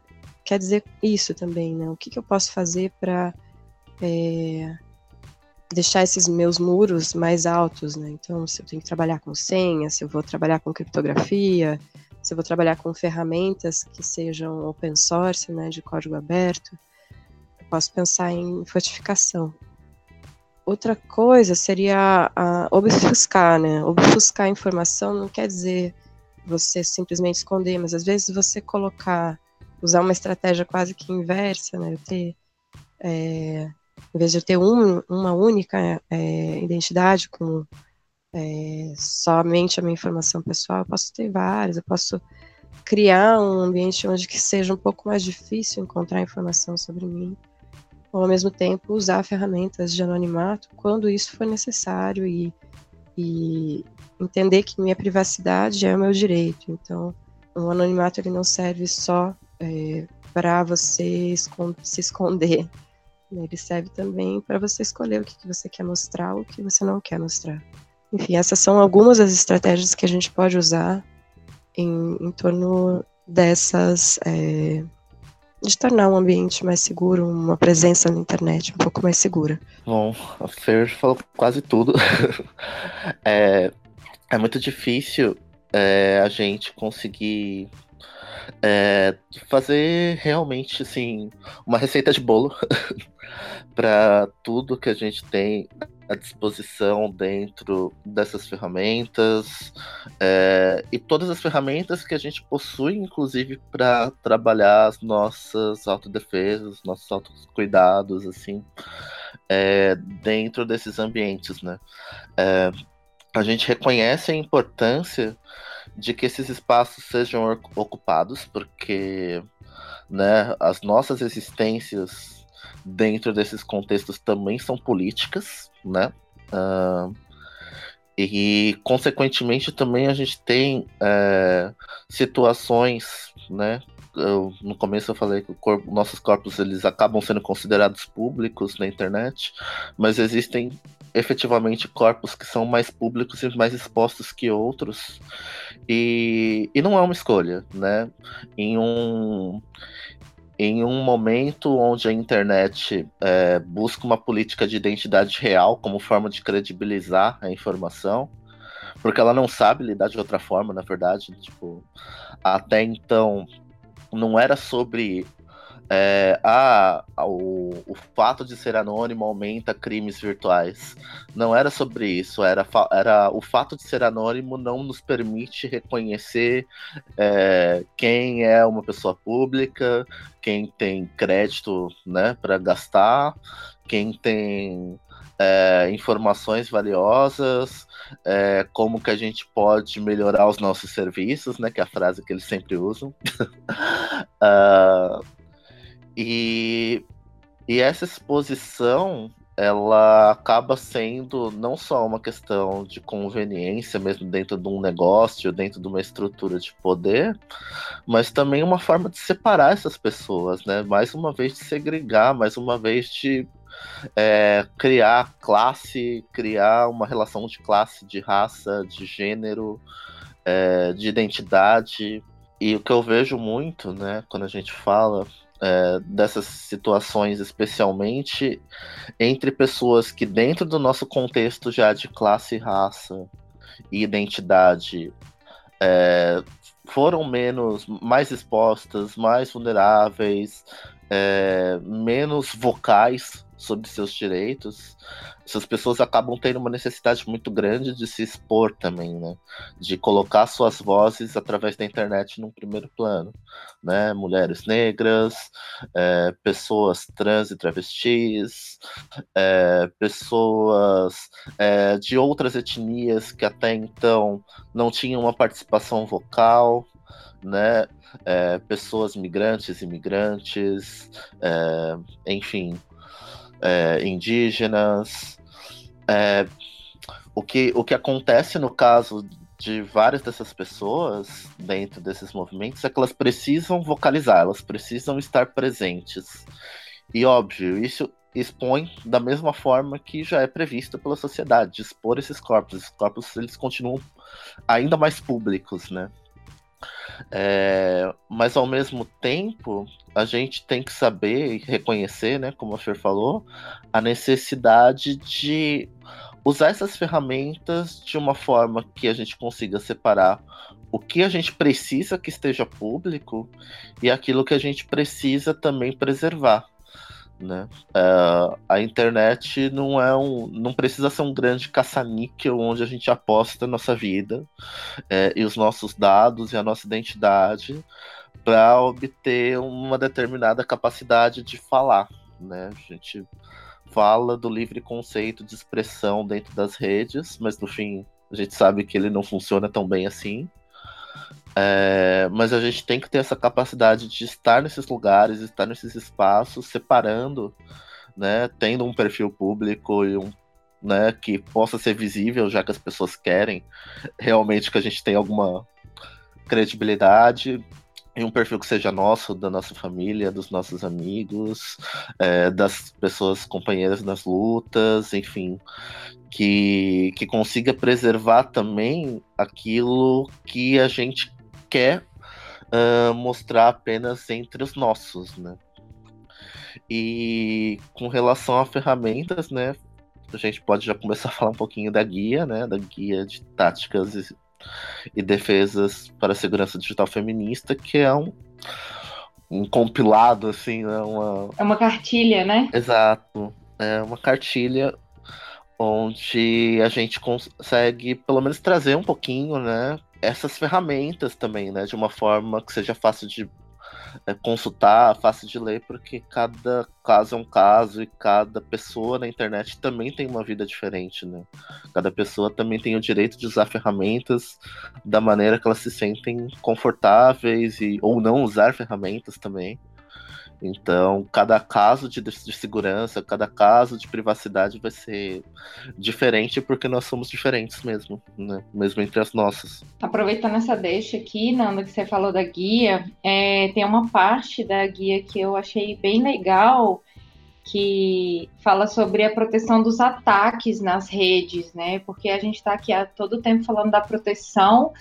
quer dizer isso também, né? O que, que eu posso fazer para é, deixar esses meus muros mais altos, né? Então, se eu tenho que trabalhar com senha, se eu vou trabalhar com criptografia, se eu vou trabalhar com ferramentas que sejam open source, né, de código aberto, eu posso pensar em fortificação. Outra coisa seria obfuscar, né? Obfuscar a informação não quer dizer você simplesmente esconder, mas às vezes você colocar, usar uma estratégia quase que inversa, né? Ter é, em vez de eu ter um, uma única é, identidade com é, somente a minha informação pessoal, eu posso ter várias, eu posso criar um ambiente onde que seja um pouco mais difícil encontrar informação sobre mim, ou ao mesmo tempo usar ferramentas de anonimato quando isso for necessário e, e entender que minha privacidade é o meu direito. Então, o anonimato ele não serve só é, para você se esconder? Ele serve também para você escolher o que, que você quer mostrar o que você não quer mostrar. Enfim, essas são algumas das estratégias que a gente pode usar em, em torno dessas. É, de tornar um ambiente mais seguro, uma presença na internet um pouco mais segura. Bom, a Fer falou quase tudo. é, é muito difícil é, a gente conseguir é, fazer realmente assim uma receita de bolo para tudo que a gente tem à disposição dentro dessas ferramentas é, e todas as ferramentas que a gente possui, inclusive para trabalhar as nossas autodefesas, nossos autocuidados, assim, é, dentro desses ambientes, né? É, a gente reconhece a importância de que esses espaços sejam ocupados, porque né, as nossas existências dentro desses contextos também são políticas, né? Uh, e, consequentemente, também a gente tem é, situações, né? Eu, no começo eu falei que nossos corpos eles acabam sendo considerados públicos na internet, mas existem efetivamente corpos que são mais públicos e mais expostos que outros. E, e não é uma escolha, né? Em um, em um momento onde a internet é, busca uma política de identidade real como forma de credibilizar a informação, porque ela não sabe lidar de outra forma, na verdade. Tipo, até então não era sobre é, ah, o, o fato de ser anônimo aumenta crimes virtuais. Não era sobre isso, era, era o fato de ser anônimo não nos permite reconhecer é, quem é uma pessoa pública, quem tem crédito né, para gastar, quem tem é, informações valiosas, é, como que a gente pode melhorar os nossos serviços, né, que é a frase que eles sempre usam. uh, E, e essa exposição ela acaba sendo não só uma questão de conveniência mesmo dentro de um negócio, dentro de uma estrutura de poder, mas também uma forma de separar essas pessoas, né? Mais uma vez de segregar, mais uma vez de é, criar classe, criar uma relação de classe, de raça, de gênero, é, de identidade. E o que eu vejo muito, né, quando a gente fala é, dessas situações, especialmente entre pessoas que, dentro do nosso contexto já de classe, raça e identidade, é, foram menos, mais expostas, mais vulneráveis, é, menos vocais sobre seus direitos, essas pessoas acabam tendo uma necessidade muito grande de se expor também, né? De colocar suas vozes através da internet num primeiro plano, né? Mulheres negras, é, pessoas trans e travestis, é, pessoas é, de outras etnias que até então não tinham uma participação vocal, né? É, pessoas migrantes, imigrantes, é, enfim, é, indígenas. É, o, que, o que acontece no caso de várias dessas pessoas dentro desses movimentos é que elas precisam vocalizar, elas precisam estar presentes. E óbvio, isso expõe da mesma forma que já é previsto pela sociedade, expor esses corpos. Esses corpos eles continuam ainda mais públicos, né? É, mas ao mesmo tempo, a gente tem que saber e reconhecer, né, como a Fer falou, a necessidade de usar essas ferramentas de uma forma que a gente consiga separar o que a gente precisa que esteja público e aquilo que a gente precisa também preservar. Né? Uh, a internet não é um, não precisa ser um grande caça-níquel onde a gente aposta a nossa vida é, e os nossos dados e a nossa identidade para obter uma determinada capacidade de falar. Né? A gente fala do livre conceito de expressão dentro das redes, mas no fim a gente sabe que ele não funciona tão bem assim. É, mas a gente tem que ter essa capacidade de estar nesses lugares, estar nesses espaços, separando, né, tendo um perfil público e um, né, que possa ser visível, já que as pessoas querem realmente que a gente tenha alguma credibilidade e um perfil que seja nosso, da nossa família, dos nossos amigos, é, das pessoas companheiras nas lutas, enfim, que, que consiga preservar também aquilo que a gente quer uh, mostrar apenas entre os nossos, né? E com relação a ferramentas, né? A gente pode já começar a falar um pouquinho da guia, né? Da guia de táticas e, e defesas para a segurança digital feminista, que é um, um compilado, assim, né? Uma... É uma cartilha, né? Exato. É uma cartilha onde a gente consegue pelo menos trazer um pouquinho, né, essas ferramentas também, né, de uma forma que seja fácil de é, consultar, fácil de ler, porque cada caso é um caso e cada pessoa na internet também tem uma vida diferente, né? Cada pessoa também tem o direito de usar ferramentas da maneira que elas se sentem confortáveis e ou não usar ferramentas também. Então, cada caso de, de, segurança, cada caso de privacidade vai ser diferente porque nós somos diferentes mesmo, né? Mesmo entre as nossas. Aproveitando essa deixa aqui, Nanda, que você falou da guia, é, tem uma parte da guia que eu achei bem legal, que fala sobre a proteção dos ataques nas redes, né? Porque a gente está aqui a todo tempo falando da proteção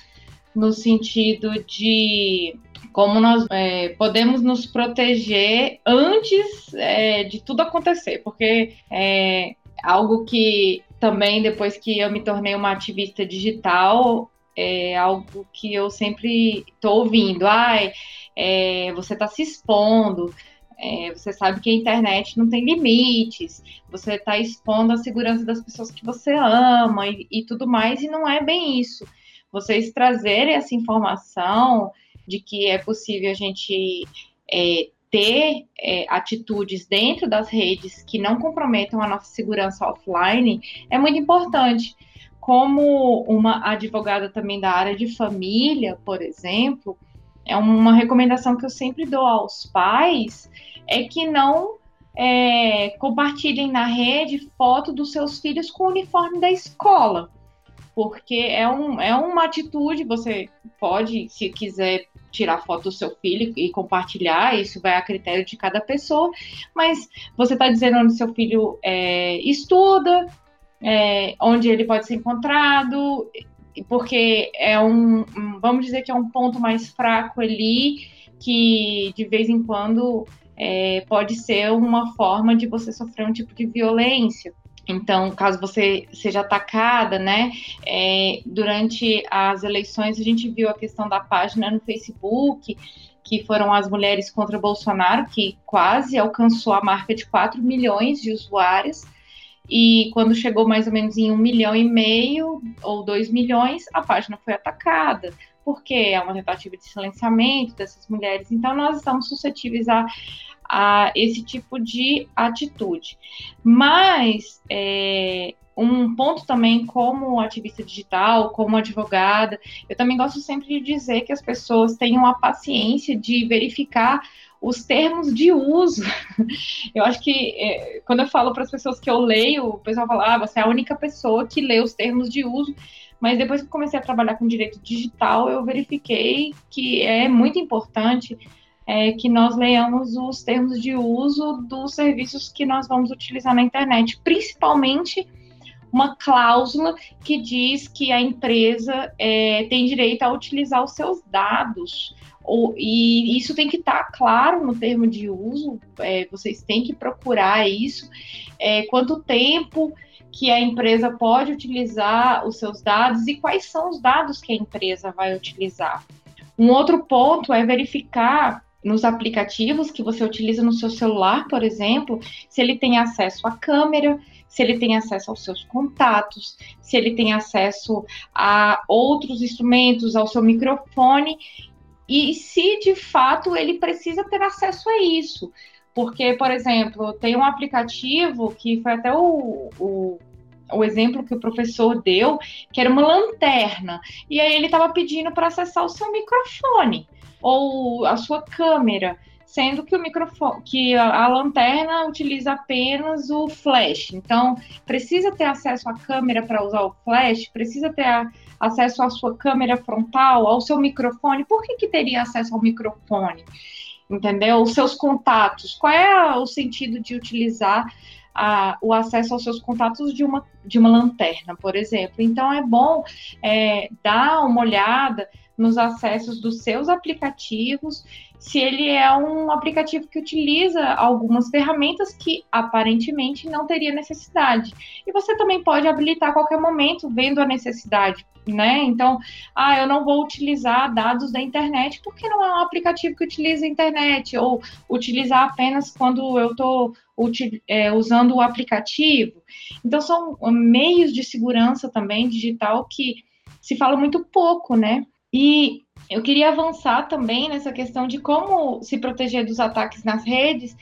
no sentido de como nós é, podemos nos proteger antes é, de tudo acontecer, porque é algo que também depois que eu me tornei uma ativista digital é algo que eu sempre estou ouvindo. Ai, é, você está se expondo. É, você sabe que a internet não tem limites, você está expondo a segurança das pessoas que você ama e, e tudo mais, e não é bem isso. Vocês trazerem essa informação de que é possível a gente é, ter é, atitudes dentro das redes que não comprometam a nossa segurança offline é muito importante. Como uma advogada também da área de família, por exemplo, é uma recomendação que eu sempre dou aos pais é que não é, compartilhem na rede foto dos seus filhos com o uniforme da escola porque é, um, é uma atitude, você pode, se quiser, tirar foto do seu filho e compartilhar, isso vai a critério de cada pessoa, mas você está dizendo onde seu filho é, estuda, é, onde ele pode ser encontrado, porque é um, vamos dizer que é um ponto mais fraco ali, que de vez em quando é, pode ser uma forma de você sofrer um tipo de violência. Então, caso você seja atacada, né? É, durante as eleições, a gente viu a questão da página no Facebook, que foram as mulheres contra Bolsonaro, que quase alcançou a marca de 4 milhões de usuários. E quando chegou mais ou menos em um milhão e meio ou dois milhões, a página foi atacada, porque é uma tentativa de silenciamento dessas mulheres. Então, nós estamos suscetíveis a a esse tipo de atitude. Mas é, um ponto também, como ativista digital, como advogada, eu também gosto sempre de dizer que as pessoas tenham a paciência de verificar os termos de uso. Eu acho que é, quando eu falo para as pessoas que eu leio, o pessoal fala: ah, você é a única pessoa que lê os termos de uso. Mas depois que comecei a trabalhar com direito digital, eu verifiquei que é muito importante é, que nós leamos os termos de uso dos serviços que nós vamos utilizar na internet, principalmente uma cláusula que diz que a empresa é, tem direito a utilizar os seus dados. Ou, e isso tem que estar tá claro no termo de uso, é, vocês têm que procurar isso. É, quanto tempo que a empresa pode utilizar os seus dados e quais são os dados que a empresa vai utilizar. Um outro ponto é verificar nos aplicativos que você utiliza no seu celular, por exemplo, se ele tem acesso à câmera, se ele tem acesso aos seus contatos, se ele tem acesso a outros instrumentos, ao seu microfone, e se de fato ele precisa ter acesso a isso. Porque, por exemplo, tem um aplicativo que foi até o, o o exemplo que o professor deu, que era uma lanterna. E aí ele estava pedindo para acessar o seu microfone ou a sua câmera, sendo que o microfone, que a, lanterna utiliza apenas o flash. Então, precisa ter acesso à câmera para usar o flash, precisa ter a, acesso à sua câmera frontal, ao seu microfone. Por que, que teria acesso ao microfone? Entendeu? Os seus contatos. Qual é o sentido de utilizar a, o acesso aos seus contatos de uma, de uma lanterna, por exemplo? Então, é bom é, dar uma olhada nos acessos dos seus aplicativos, se ele é um aplicativo que utiliza algumas ferramentas que aparentemente não teria necessidade. E você também pode habilitar a qualquer momento, vendo a necessidade, né? Então, ah, eu não vou utilizar dados da internet porque não é um aplicativo que utiliza a internet, ou utilizar apenas quando eu estou é, usando o aplicativo. Então, são meios de segurança também digital que se fala muito pouco, né? E eu queria avançar também nessa questão de como se proteger dos ataques nas redes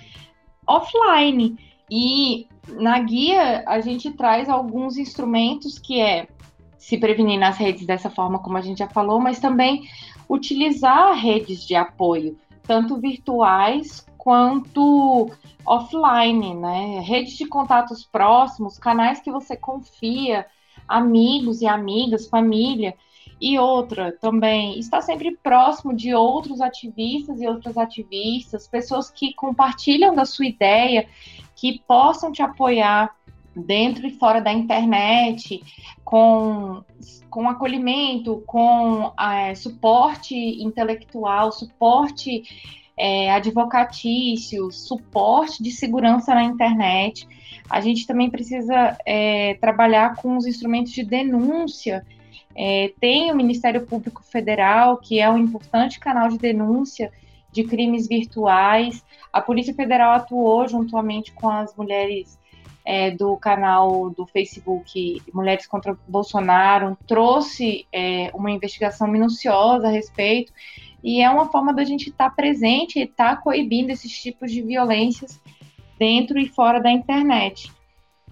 offline. E na guia a gente traz alguns instrumentos que é se prevenir nas redes dessa forma, como a gente já falou, mas também utilizar redes de apoio, tanto virtuais quanto offline, né? Redes de contatos próximos, canais que você confia, amigos e amigas, família. E outra também, está sempre próximo de outros ativistas e outras ativistas, pessoas que compartilham da sua ideia, que possam te apoiar dentro e fora da internet, com, com acolhimento, com é, suporte intelectual, suporte é, advocatício, suporte de segurança na internet. A gente também precisa é, trabalhar com os instrumentos de denúncia. É, tem o Ministério Público Federal, que é um importante canal de denúncia de crimes virtuais. A Polícia Federal atuou juntamente com as mulheres é, do canal do Facebook Mulheres contra Bolsonaro, trouxe é, uma investigação minuciosa a respeito, e é uma forma da gente estar tá presente e estar tá coibindo esses tipos de violências dentro e fora da internet.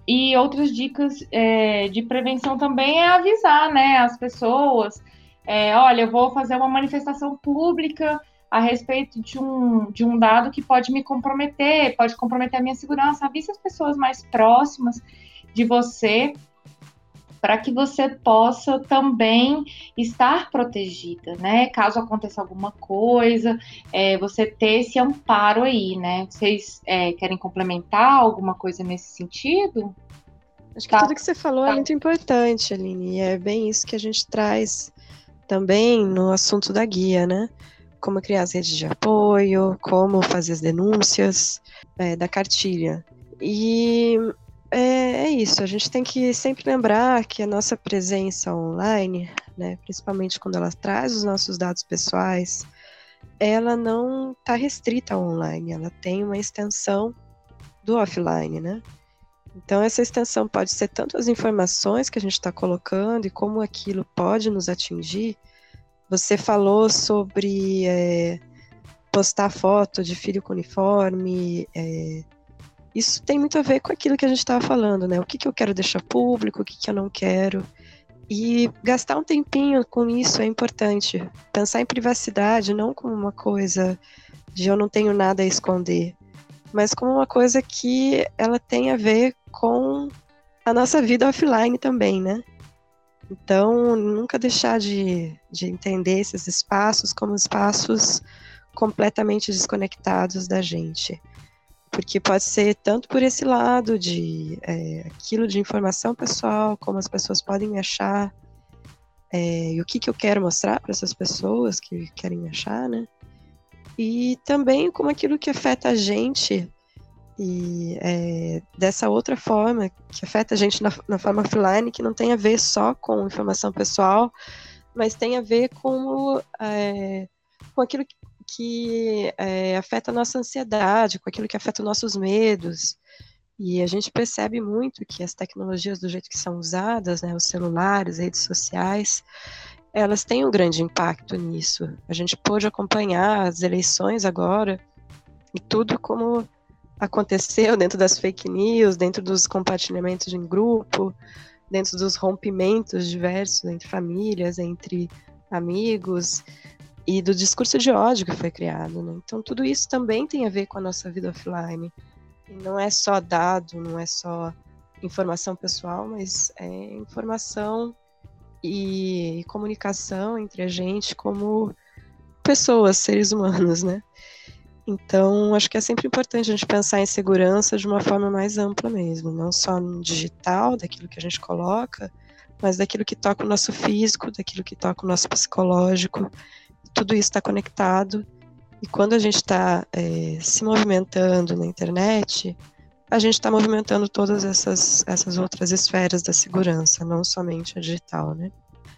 E outras dicas é, de prevenção também é avisar né, as pessoas: é, olha, eu vou fazer uma manifestação pública a respeito de um, de um dado que pode me comprometer, pode comprometer a minha segurança. Avise as pessoas mais próximas de você para que você possa também estar protegida, né? Caso aconteça alguma coisa, é, você ter esse amparo aí, né? Vocês é, querem complementar alguma coisa nesse sentido? Acho que tá. tudo que você falou é tá. é muito importante, Aline, e é bem isso que a gente traz também no assunto da guia, né? como criar as redes de apoio, como fazer as denúncias é, da cartilha. E é, é, isso, a gente tem que sempre lembrar que a nossa presença online, né, principalmente quando ela traz os nossos dados pessoais, ela não está restrita ao online, ela tem uma extensão do offline, né? Então, essa extensão pode ser tanto as informações que a gente está colocando e como aquilo pode nos atingir, você falou sobre é, postar foto de filho com uniforme. É, isso tem muito a ver com aquilo que a gente estava falando, né? O que, que eu quero deixar público, o que, que eu não quero. E gastar um tempinho com isso é importante. Pensar em privacidade não como uma coisa de eu não tenho nada a esconder, mas como uma coisa que ela tem a ver com a nossa vida offline também, né? Então, nunca deixar de, de entender esses espaços como espaços completamente desconectados da gente. Porque pode ser tanto por esse lado de é, aquilo de informação pessoal, como as pessoas podem me achar, é, e o que, que eu quero mostrar para essas pessoas que querem me achar, né? E também como aquilo que afeta a gente e é, dessa outra forma, que afeta a gente na, na, forma offline, que não tem a ver só com informação pessoal, mas tem a ver com, é, com aquilo que, que é, afeta a nossa ansiedade, com aquilo que afeta os nossos medos. E a gente percebe muito que as tecnologias, do jeito que são usadas, né, os celulares, redes sociais, elas têm um grande impacto nisso. A gente pôde acompanhar as eleições agora e tudo como aconteceu dentro das fake news, dentro dos compartilhamentos em grupo, dentro dos rompimentos diversos entre famílias, entre amigos e do discurso de ódio que foi criado. Né? Então, tudo isso também tem a ver com a nossa vida offline. E não é só dado, não é só informação pessoal, mas é informação e comunicação entre a gente como pessoas, seres humanos, né? Então, acho que é sempre importante a gente pensar em segurança de uma forma mais ampla mesmo, não só no digital, daquilo que a gente coloca, mas daquilo que toca o nosso físico, daquilo que toca o nosso psicológico. Tudo isso está conectado. E quando a gente está é, se movimentando na internet, a gente está movimentando todas essas, essas outras esferas da segurança, não somente a digital, né?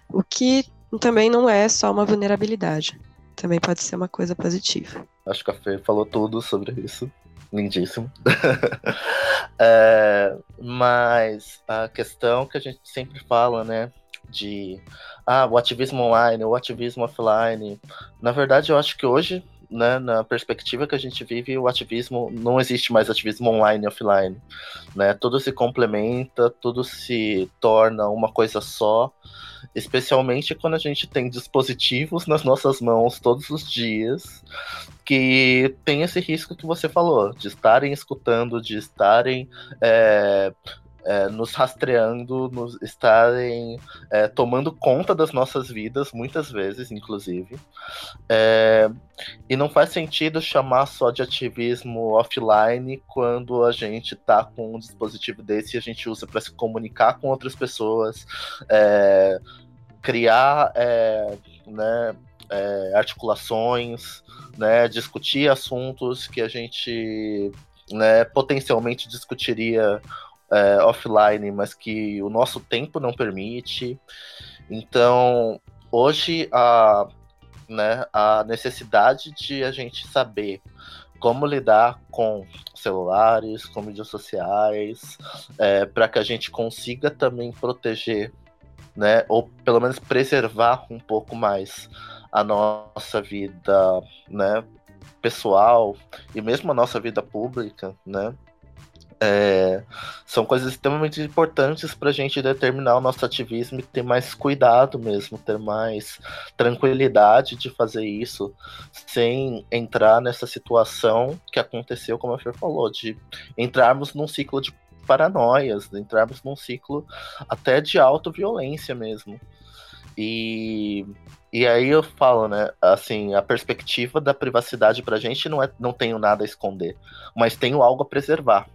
O que também não é só uma vulnerabilidade também pode ser uma coisa positiva. Acho que a Fê falou tudo sobre isso. lindíssimo. é, mas a questão que a gente sempre fala, né, de ah, o ativismo online, o ativismo offline, na verdade eu acho que hoje né, na perspectiva que a gente vive, o ativismo não existe mais ativismo online e offline, né? Tudo se complementa, tudo se torna uma coisa só, especialmente quando a gente tem dispositivos nas nossas mãos todos os dias que tem esse risco que você falou, de estarem escutando, de estarem é, é, nos rastreando, nos estarem é, tomando conta das nossas vidas, muitas vezes, inclusive. É, e não faz sentido chamar só de ativismo offline quando a gente está com um dispositivo desse e a gente usa para se comunicar com outras pessoas, é, criar é, né, é, articulações, né, discutir assuntos que a gente né, potencialmente discutiria é, offline, mas que o nosso tempo não permite. Então, hoje a, né, a necessidade de a gente saber como lidar com celulares, com mídias sociais, é, para que a gente consiga também proteger, né, ou pelo menos preservar um pouco mais a nossa vida, né, pessoal e mesmo a nossa vida pública, né, é, são coisas extremamente importantes para a gente determinar o nosso ativismo e ter mais cuidado mesmo, ter mais tranquilidade de fazer isso, sem entrar nessa situação que aconteceu, como a Fer falou, de entrarmos num ciclo de paranoias, de entrarmos num ciclo até de autoviolência mesmo. E, e aí eu falo, né, assim, a perspectiva da privacidade pra gente não é não tenho nada a esconder, mas tenho algo a preservar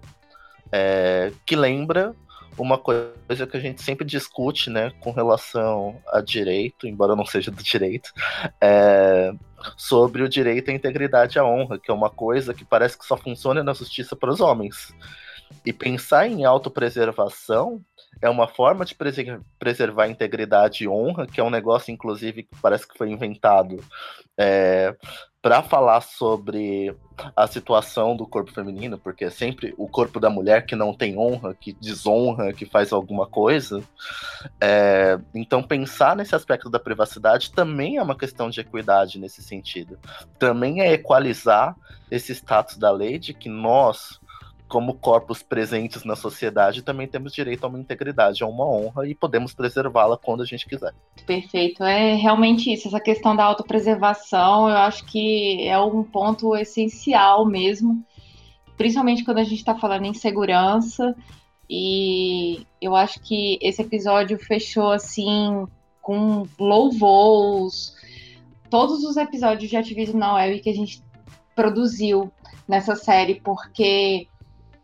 é, que lembra uma coisa que a gente sempre discute, né, com relação a direito, embora não seja do direito, é, sobre o direito à integridade e à honra, que é uma coisa que parece que só funciona na justiça para os homens. E pensar em autopreservação é uma forma de preservar integridade e honra, que é um negócio, inclusive, que parece que foi inventado é, para falar sobre a situação do corpo feminino, porque é sempre o corpo da mulher que não tem honra, que desonra, que faz alguma coisa. É, então, pensar nesse aspecto da privacidade também é uma questão de equidade nesse sentido. Também é equalizar esse status da lei de que nós, como corpos presentes na sociedade, também temos direito a uma integridade, a uma honra e podemos preservá-la quando a gente quiser. Perfeito, é realmente isso. Essa questão da autopreservação, eu acho que é um ponto essencial mesmo, principalmente quando a gente está falando em segurança. E eu acho que esse episódio fechou assim com louvores, todos os episódios de ativismo na web que a gente produziu nessa série, porque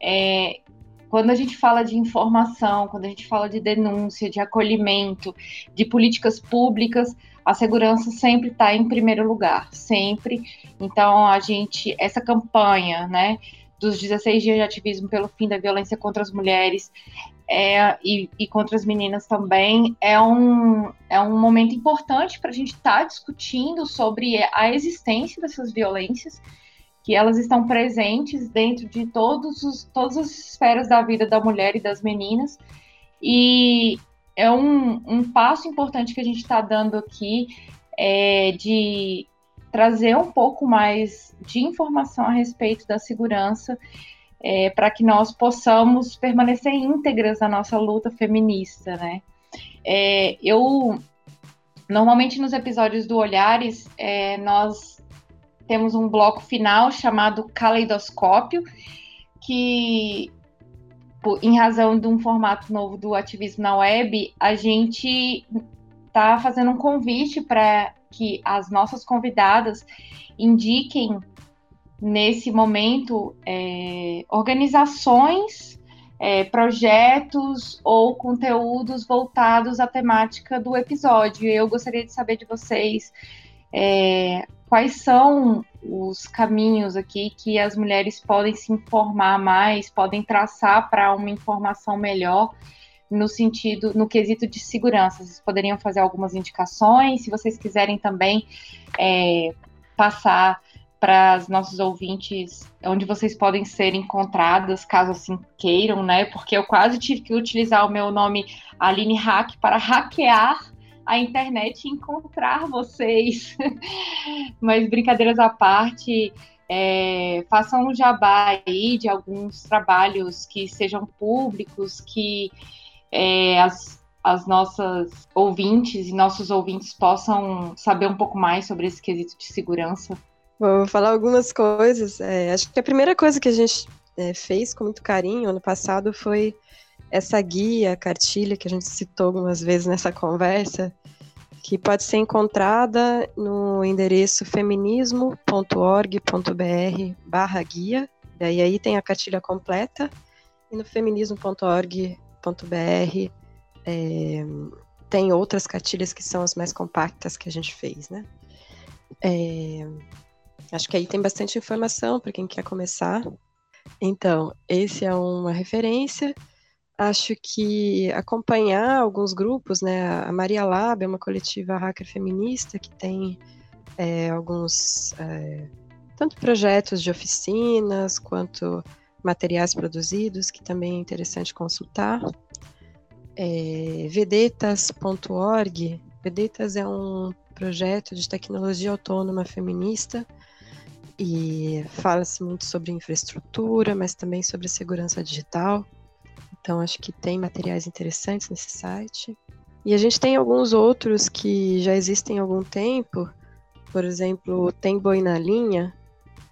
é, quando a gente fala de informação, quando a gente fala de denúncia, de acolhimento, de políticas públicas, a segurança sempre está em primeiro lugar, sempre. Então, a gente, essa campanha, né, dos 16 dias de ativismo pelo fim da violência contra as mulheres é, e, e, contra as meninas também, é um, é um momento importante para a gente estar tá discutindo sobre a existência dessas violências que elas estão presentes dentro de todos os, todas as esferas da vida da mulher e das meninas. E é um, um passo importante que a gente está dando aqui é, de trazer um pouco mais de informação a respeito da segurança é, para que nós possamos permanecer íntegras na nossa luta feminista, né? É, eu normalmente nos episódios do Olhares é, nós temos um bloco final chamado Caleidoscópio, que, em razão de um formato novo do ativismo na web, a gente está fazendo um convite para que as nossas convidadas indiquem nesse momento é, organizações, é, projetos ou conteúdos voltados à temática do episódio. Eu gostaria de saber de vocês é, quais são os caminhos aqui que as mulheres podem se informar mais, podem traçar para uma informação melhor no sentido, no quesito de segurança. Vocês poderiam fazer algumas indicações, se vocês quiserem também é, passar para os nossos ouvintes onde vocês podem ser encontradas, caso assim queiram, né? Porque eu quase tive que utilizar o meu nome Aline Hack para hackear a internet encontrar vocês. Mas brincadeiras à parte, é, façam um jabá aí de alguns trabalhos que sejam públicos, que é, as, as nossas ouvintes e nossos ouvintes possam saber um pouco mais sobre esse quesito de segurança. Vou falar algumas coisas. É, acho que a primeira coisa que a gente é, fez com muito carinho ano passado foi essa guia, cartilha que a gente citou algumas vezes nessa conversa, que pode ser encontrada no endereço feminismo.org.br barra guia, e aí tem a cartilha completa, e no feminismo.org.br é, tem outras cartilhas que são as mais compactas que a gente fez, né? É, acho que aí tem bastante informação para quem quer começar. Então, esse é uma referência acho que acompanhar alguns grupos, né? A Maria Lab é uma coletiva hacker feminista que tem é, alguns é, tanto projetos de oficinas quanto materiais produzidos que também é interessante consultar. É, vedetas.org, Vedetas é um projeto de tecnologia autônoma feminista e fala-se muito sobre infraestrutura, mas também sobre segurança digital. Então, acho que tem materiais interessantes nesse site. E a gente tem alguns outros que já existem há algum tempo. Por exemplo, Tem Boi na Linha,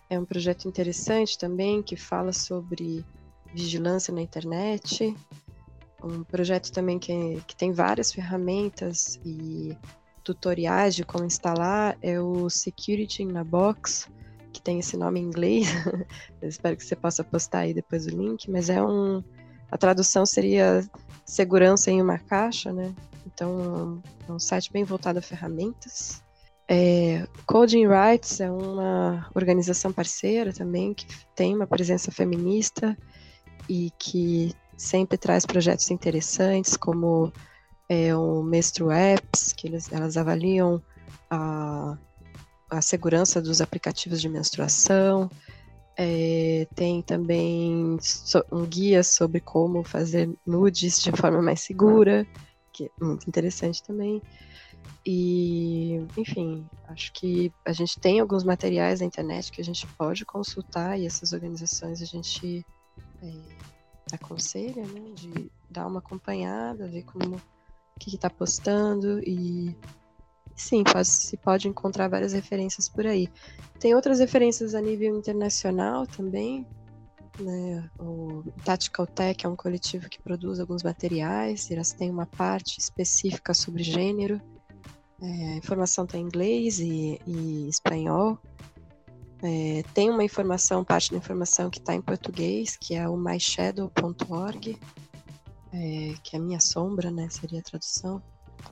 é um projeto interessante também que fala sobre vigilância na internet. Um projeto também que, que tem várias ferramentas e tutoriais de como instalar é o Security in a Box, que tem esse nome em inglês. Espero que você possa postar aí depois o link, mas é um, a tradução seria segurança em uma caixa, né? Então, é um site bem voltado a ferramentas. É, Coding Rights é uma organização parceira também que tem uma presença feminista e que sempre traz projetos interessantes, como é, o Menstru Apps, que eles, elas avaliam a, a segurança dos aplicativos de menstruação. É, tem também um guia sobre como fazer nudes de forma mais segura, que é muito interessante também. E, enfim, acho que a gente tem alguns materiais na internet que a gente pode consultar e essas organizações a gente é, aconselha, né, de dar uma acompanhada, ver como o que está postando e sim, se pode encontrar várias referências por aí. Tem outras referências a nível internacional também. Né? O Tactical Tech é um coletivo que produz alguns materiais, elas têm uma parte específica sobre gênero. É, a informação está em inglês e, e espanhol. É, tem uma informação, parte da informação que está em português, que é o myshadow.org, é, que é a minha sombra, né? Seria a tradução.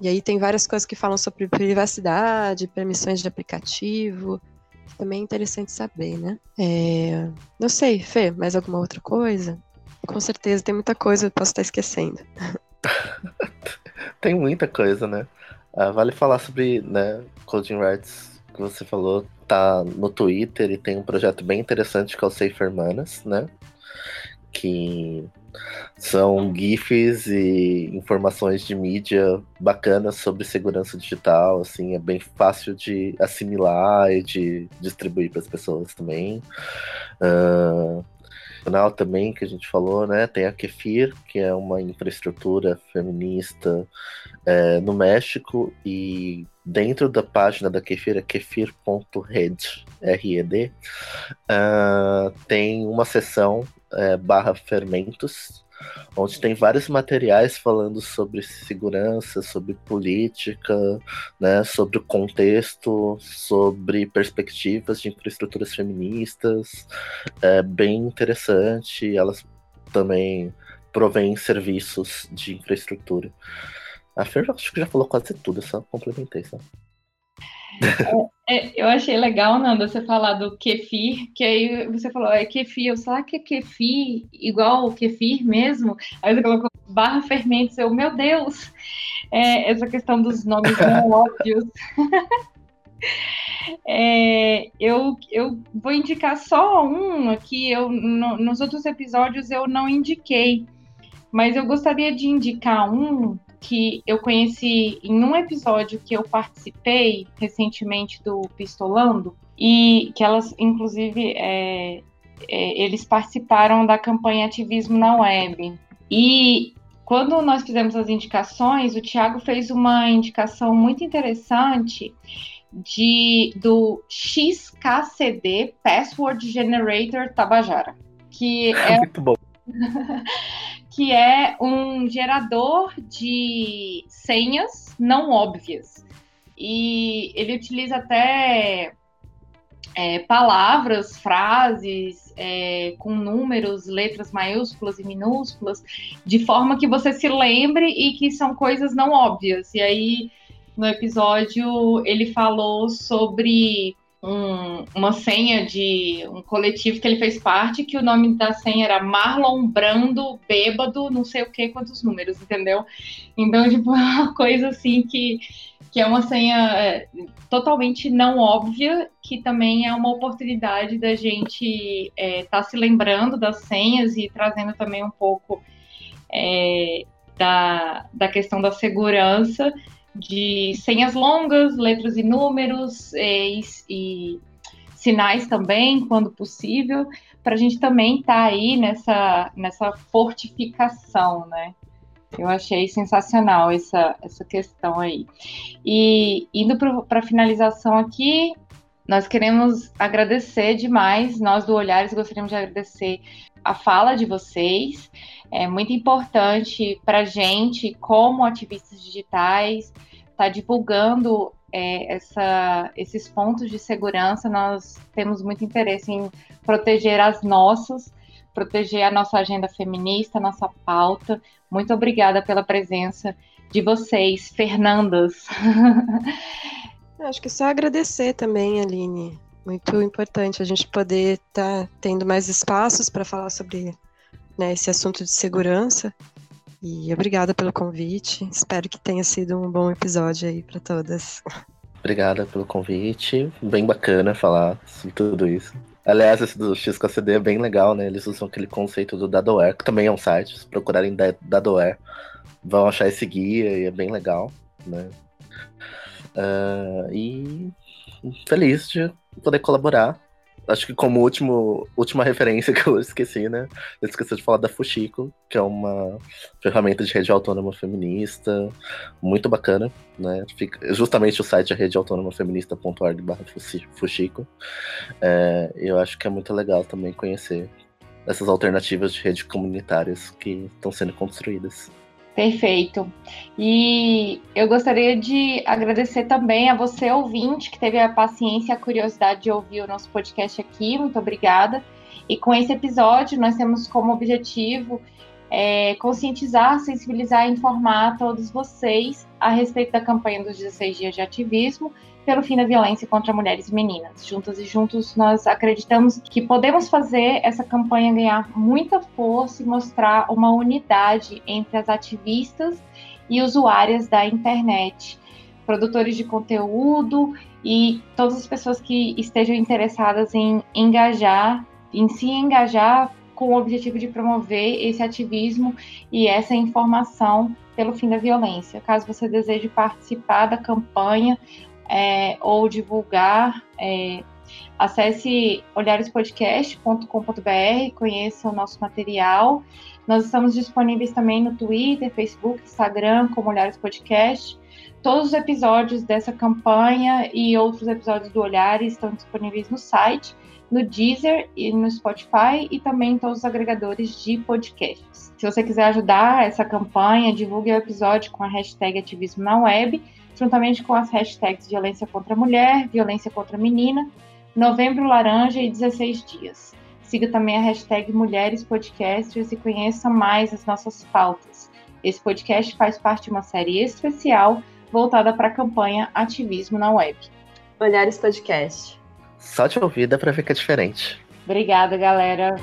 E aí tem várias coisas que falam sobre privacidade, permissões de aplicativo, também é interessante saber, né? É... Não sei, Fê, mais alguma outra coisa? Com certeza tem muita coisa, eu posso estar esquecendo. tem muita coisa, né? Uh, vale falar sobre né, Coding Rights que você falou, tá no Twitter e tem um projeto bem interessante que é o Safer Manas, né? Que são GIFs e informações de mídia bacanas sobre segurança digital, assim, é bem fácil de assimilar e de distribuir para as pessoas também. Uh, canal também que a gente falou, né? Tem a Kefir, que é uma infraestrutura feminista é, no México e dentro da página da Kefir, é kefir.red, R-E-D, uh, tem uma seção é, barra fermentos, onde tem vários materiais falando sobre segurança, sobre política, né, sobre o contexto, sobre perspectivas de infraestruturas feministas. É bem interessante. Elas também provêm serviços de infraestrutura. A Fer acho que já falou quase tudo, só complementei, só. É, eu achei legal, Nanda, você falar do kefir, que aí você falou, é kefir, eu sei que é kefir igual o kefir mesmo? Aí você colocou barra fermentos, eu, meu Deus, é, essa questão dos nomes não óbvios. É, eu, eu vou indicar só um aqui. Eu, no, nos outros episódios eu não indiquei, mas eu gostaria de indicar um que eu conheci em um episódio que eu participei recentemente do Pistolando, e que elas, inclusive, é, é, eles participaram da campanha Ativismo na Web. E quando nós fizemos as indicações, o Tiago fez uma indicação muito interessante de do XKCD Password Generator Tabajara, que é muito bom. que é um gerador de senhas não óbvias. E ele utiliza até é, palavras, frases é, com números, letras maiúsculas e minúsculas, de forma que você se lembre e que são coisas não óbvias. E aí, no episódio, ele falou sobre um, uma senha de um coletivo que ele fez parte, que o nome da senha era Marlon Brando Bêbado, não sei o que, quantos números, entendeu? Então, tipo, é uma coisa assim que que é uma senha é, totalmente não óbvia, que também é uma oportunidade da gente estar é, tá se lembrando das senhas e trazendo também um pouco é, da, da questão da segurança de senhas longas, letras e números e, e sinais também, quando possível, para a gente também estar tá aí nessa, nessa fortificação, né? Eu achei sensacional essa, essa questão aí. E indo para a finalização aqui, nós queremos agradecer demais, nós do Olhares gostaríamos de agradecer a fala de vocês. É muito importante para a gente, como ativistas digitais, estar tá divulgando é, essa, esses pontos de segurança. Nós temos muito interesse em proteger as nossas proteger a nossa agenda feminista, nossa pauta. Muito obrigada pela presença de vocês, Fernandas. Acho que só agradecer também, Aline. Muito importante a gente poder estar tá tendo mais espaços para falar sobre né, esse assunto de segurança. E obrigada pelo convite. Espero que tenha sido um bom episódio aí para todas. Obrigada pelo convite. Bem bacana falar sobre tudo isso. Aliás, esse do XKCD é bem legal, né? Eles usam aquele conceito do Dadoware, que também é um site. Se procurarem Dadoware, vão achar esse guia e é bem legal, né? Uh, e feliz de poder colaborar acho que como último, última referência que eu esqueci, né? Eu esqueci de falar da Fuxico, que é uma ferramenta de rede autônoma feminista, muito bacana, né? Fica, justamente o site é redeautonomafeminista.org Fuxico. É, eu acho que é muito legal também conhecer essas alternativas de redes comunitárias que estão sendo construídas. Perfeito. E eu gostaria de agradecer também a você, ouvinte, que teve a paciência e a curiosidade de ouvir o nosso podcast aqui. Muito obrigada. E com esse episódio, nós temos como objetivo é, conscientizar, sensibilizar e informar todos vocês a respeito da campanha dos 16 dias de ativismo pelo fim da violência contra mulheres e meninas. Juntas e juntos, nós acreditamos que podemos fazer essa campanha ganhar muita força e mostrar uma unidade entre as ativistas e usuárias da internet, produtores de conteúdo e todas as pessoas que estejam interessadas em engajar, em se engajar com o objetivo de promover esse ativismo e essa informação pelo fim da violência. Caso você deseje participar da campanha é, ou divulgar, é, acesse olharespodcast.com.br, conheça o nosso material. Nós estamos disponíveis também no Twitter, Facebook, Instagram, como Olhares Podcast. Todos os episódios dessa campanha e outros episódios do Olhares estão disponíveis no site, no Deezer e no Spotify e também em todos os agregadores de podcasts. Se você quiser ajudar essa campanha, divulgue o episódio com a hashtag Ativismo na Web juntamente com as hashtags violência contra a mulher, violência contra a menina, novembro laranja e 16 dias. Siga também a hashtag Mulheres Podcasters e conheça mais as nossas pautas. Esse podcast faz parte de uma série especial voltada para a campanha Ativismo na Web. Olhares Podcast. Só te ouvir dá para ficar diferente. Obrigada, galera.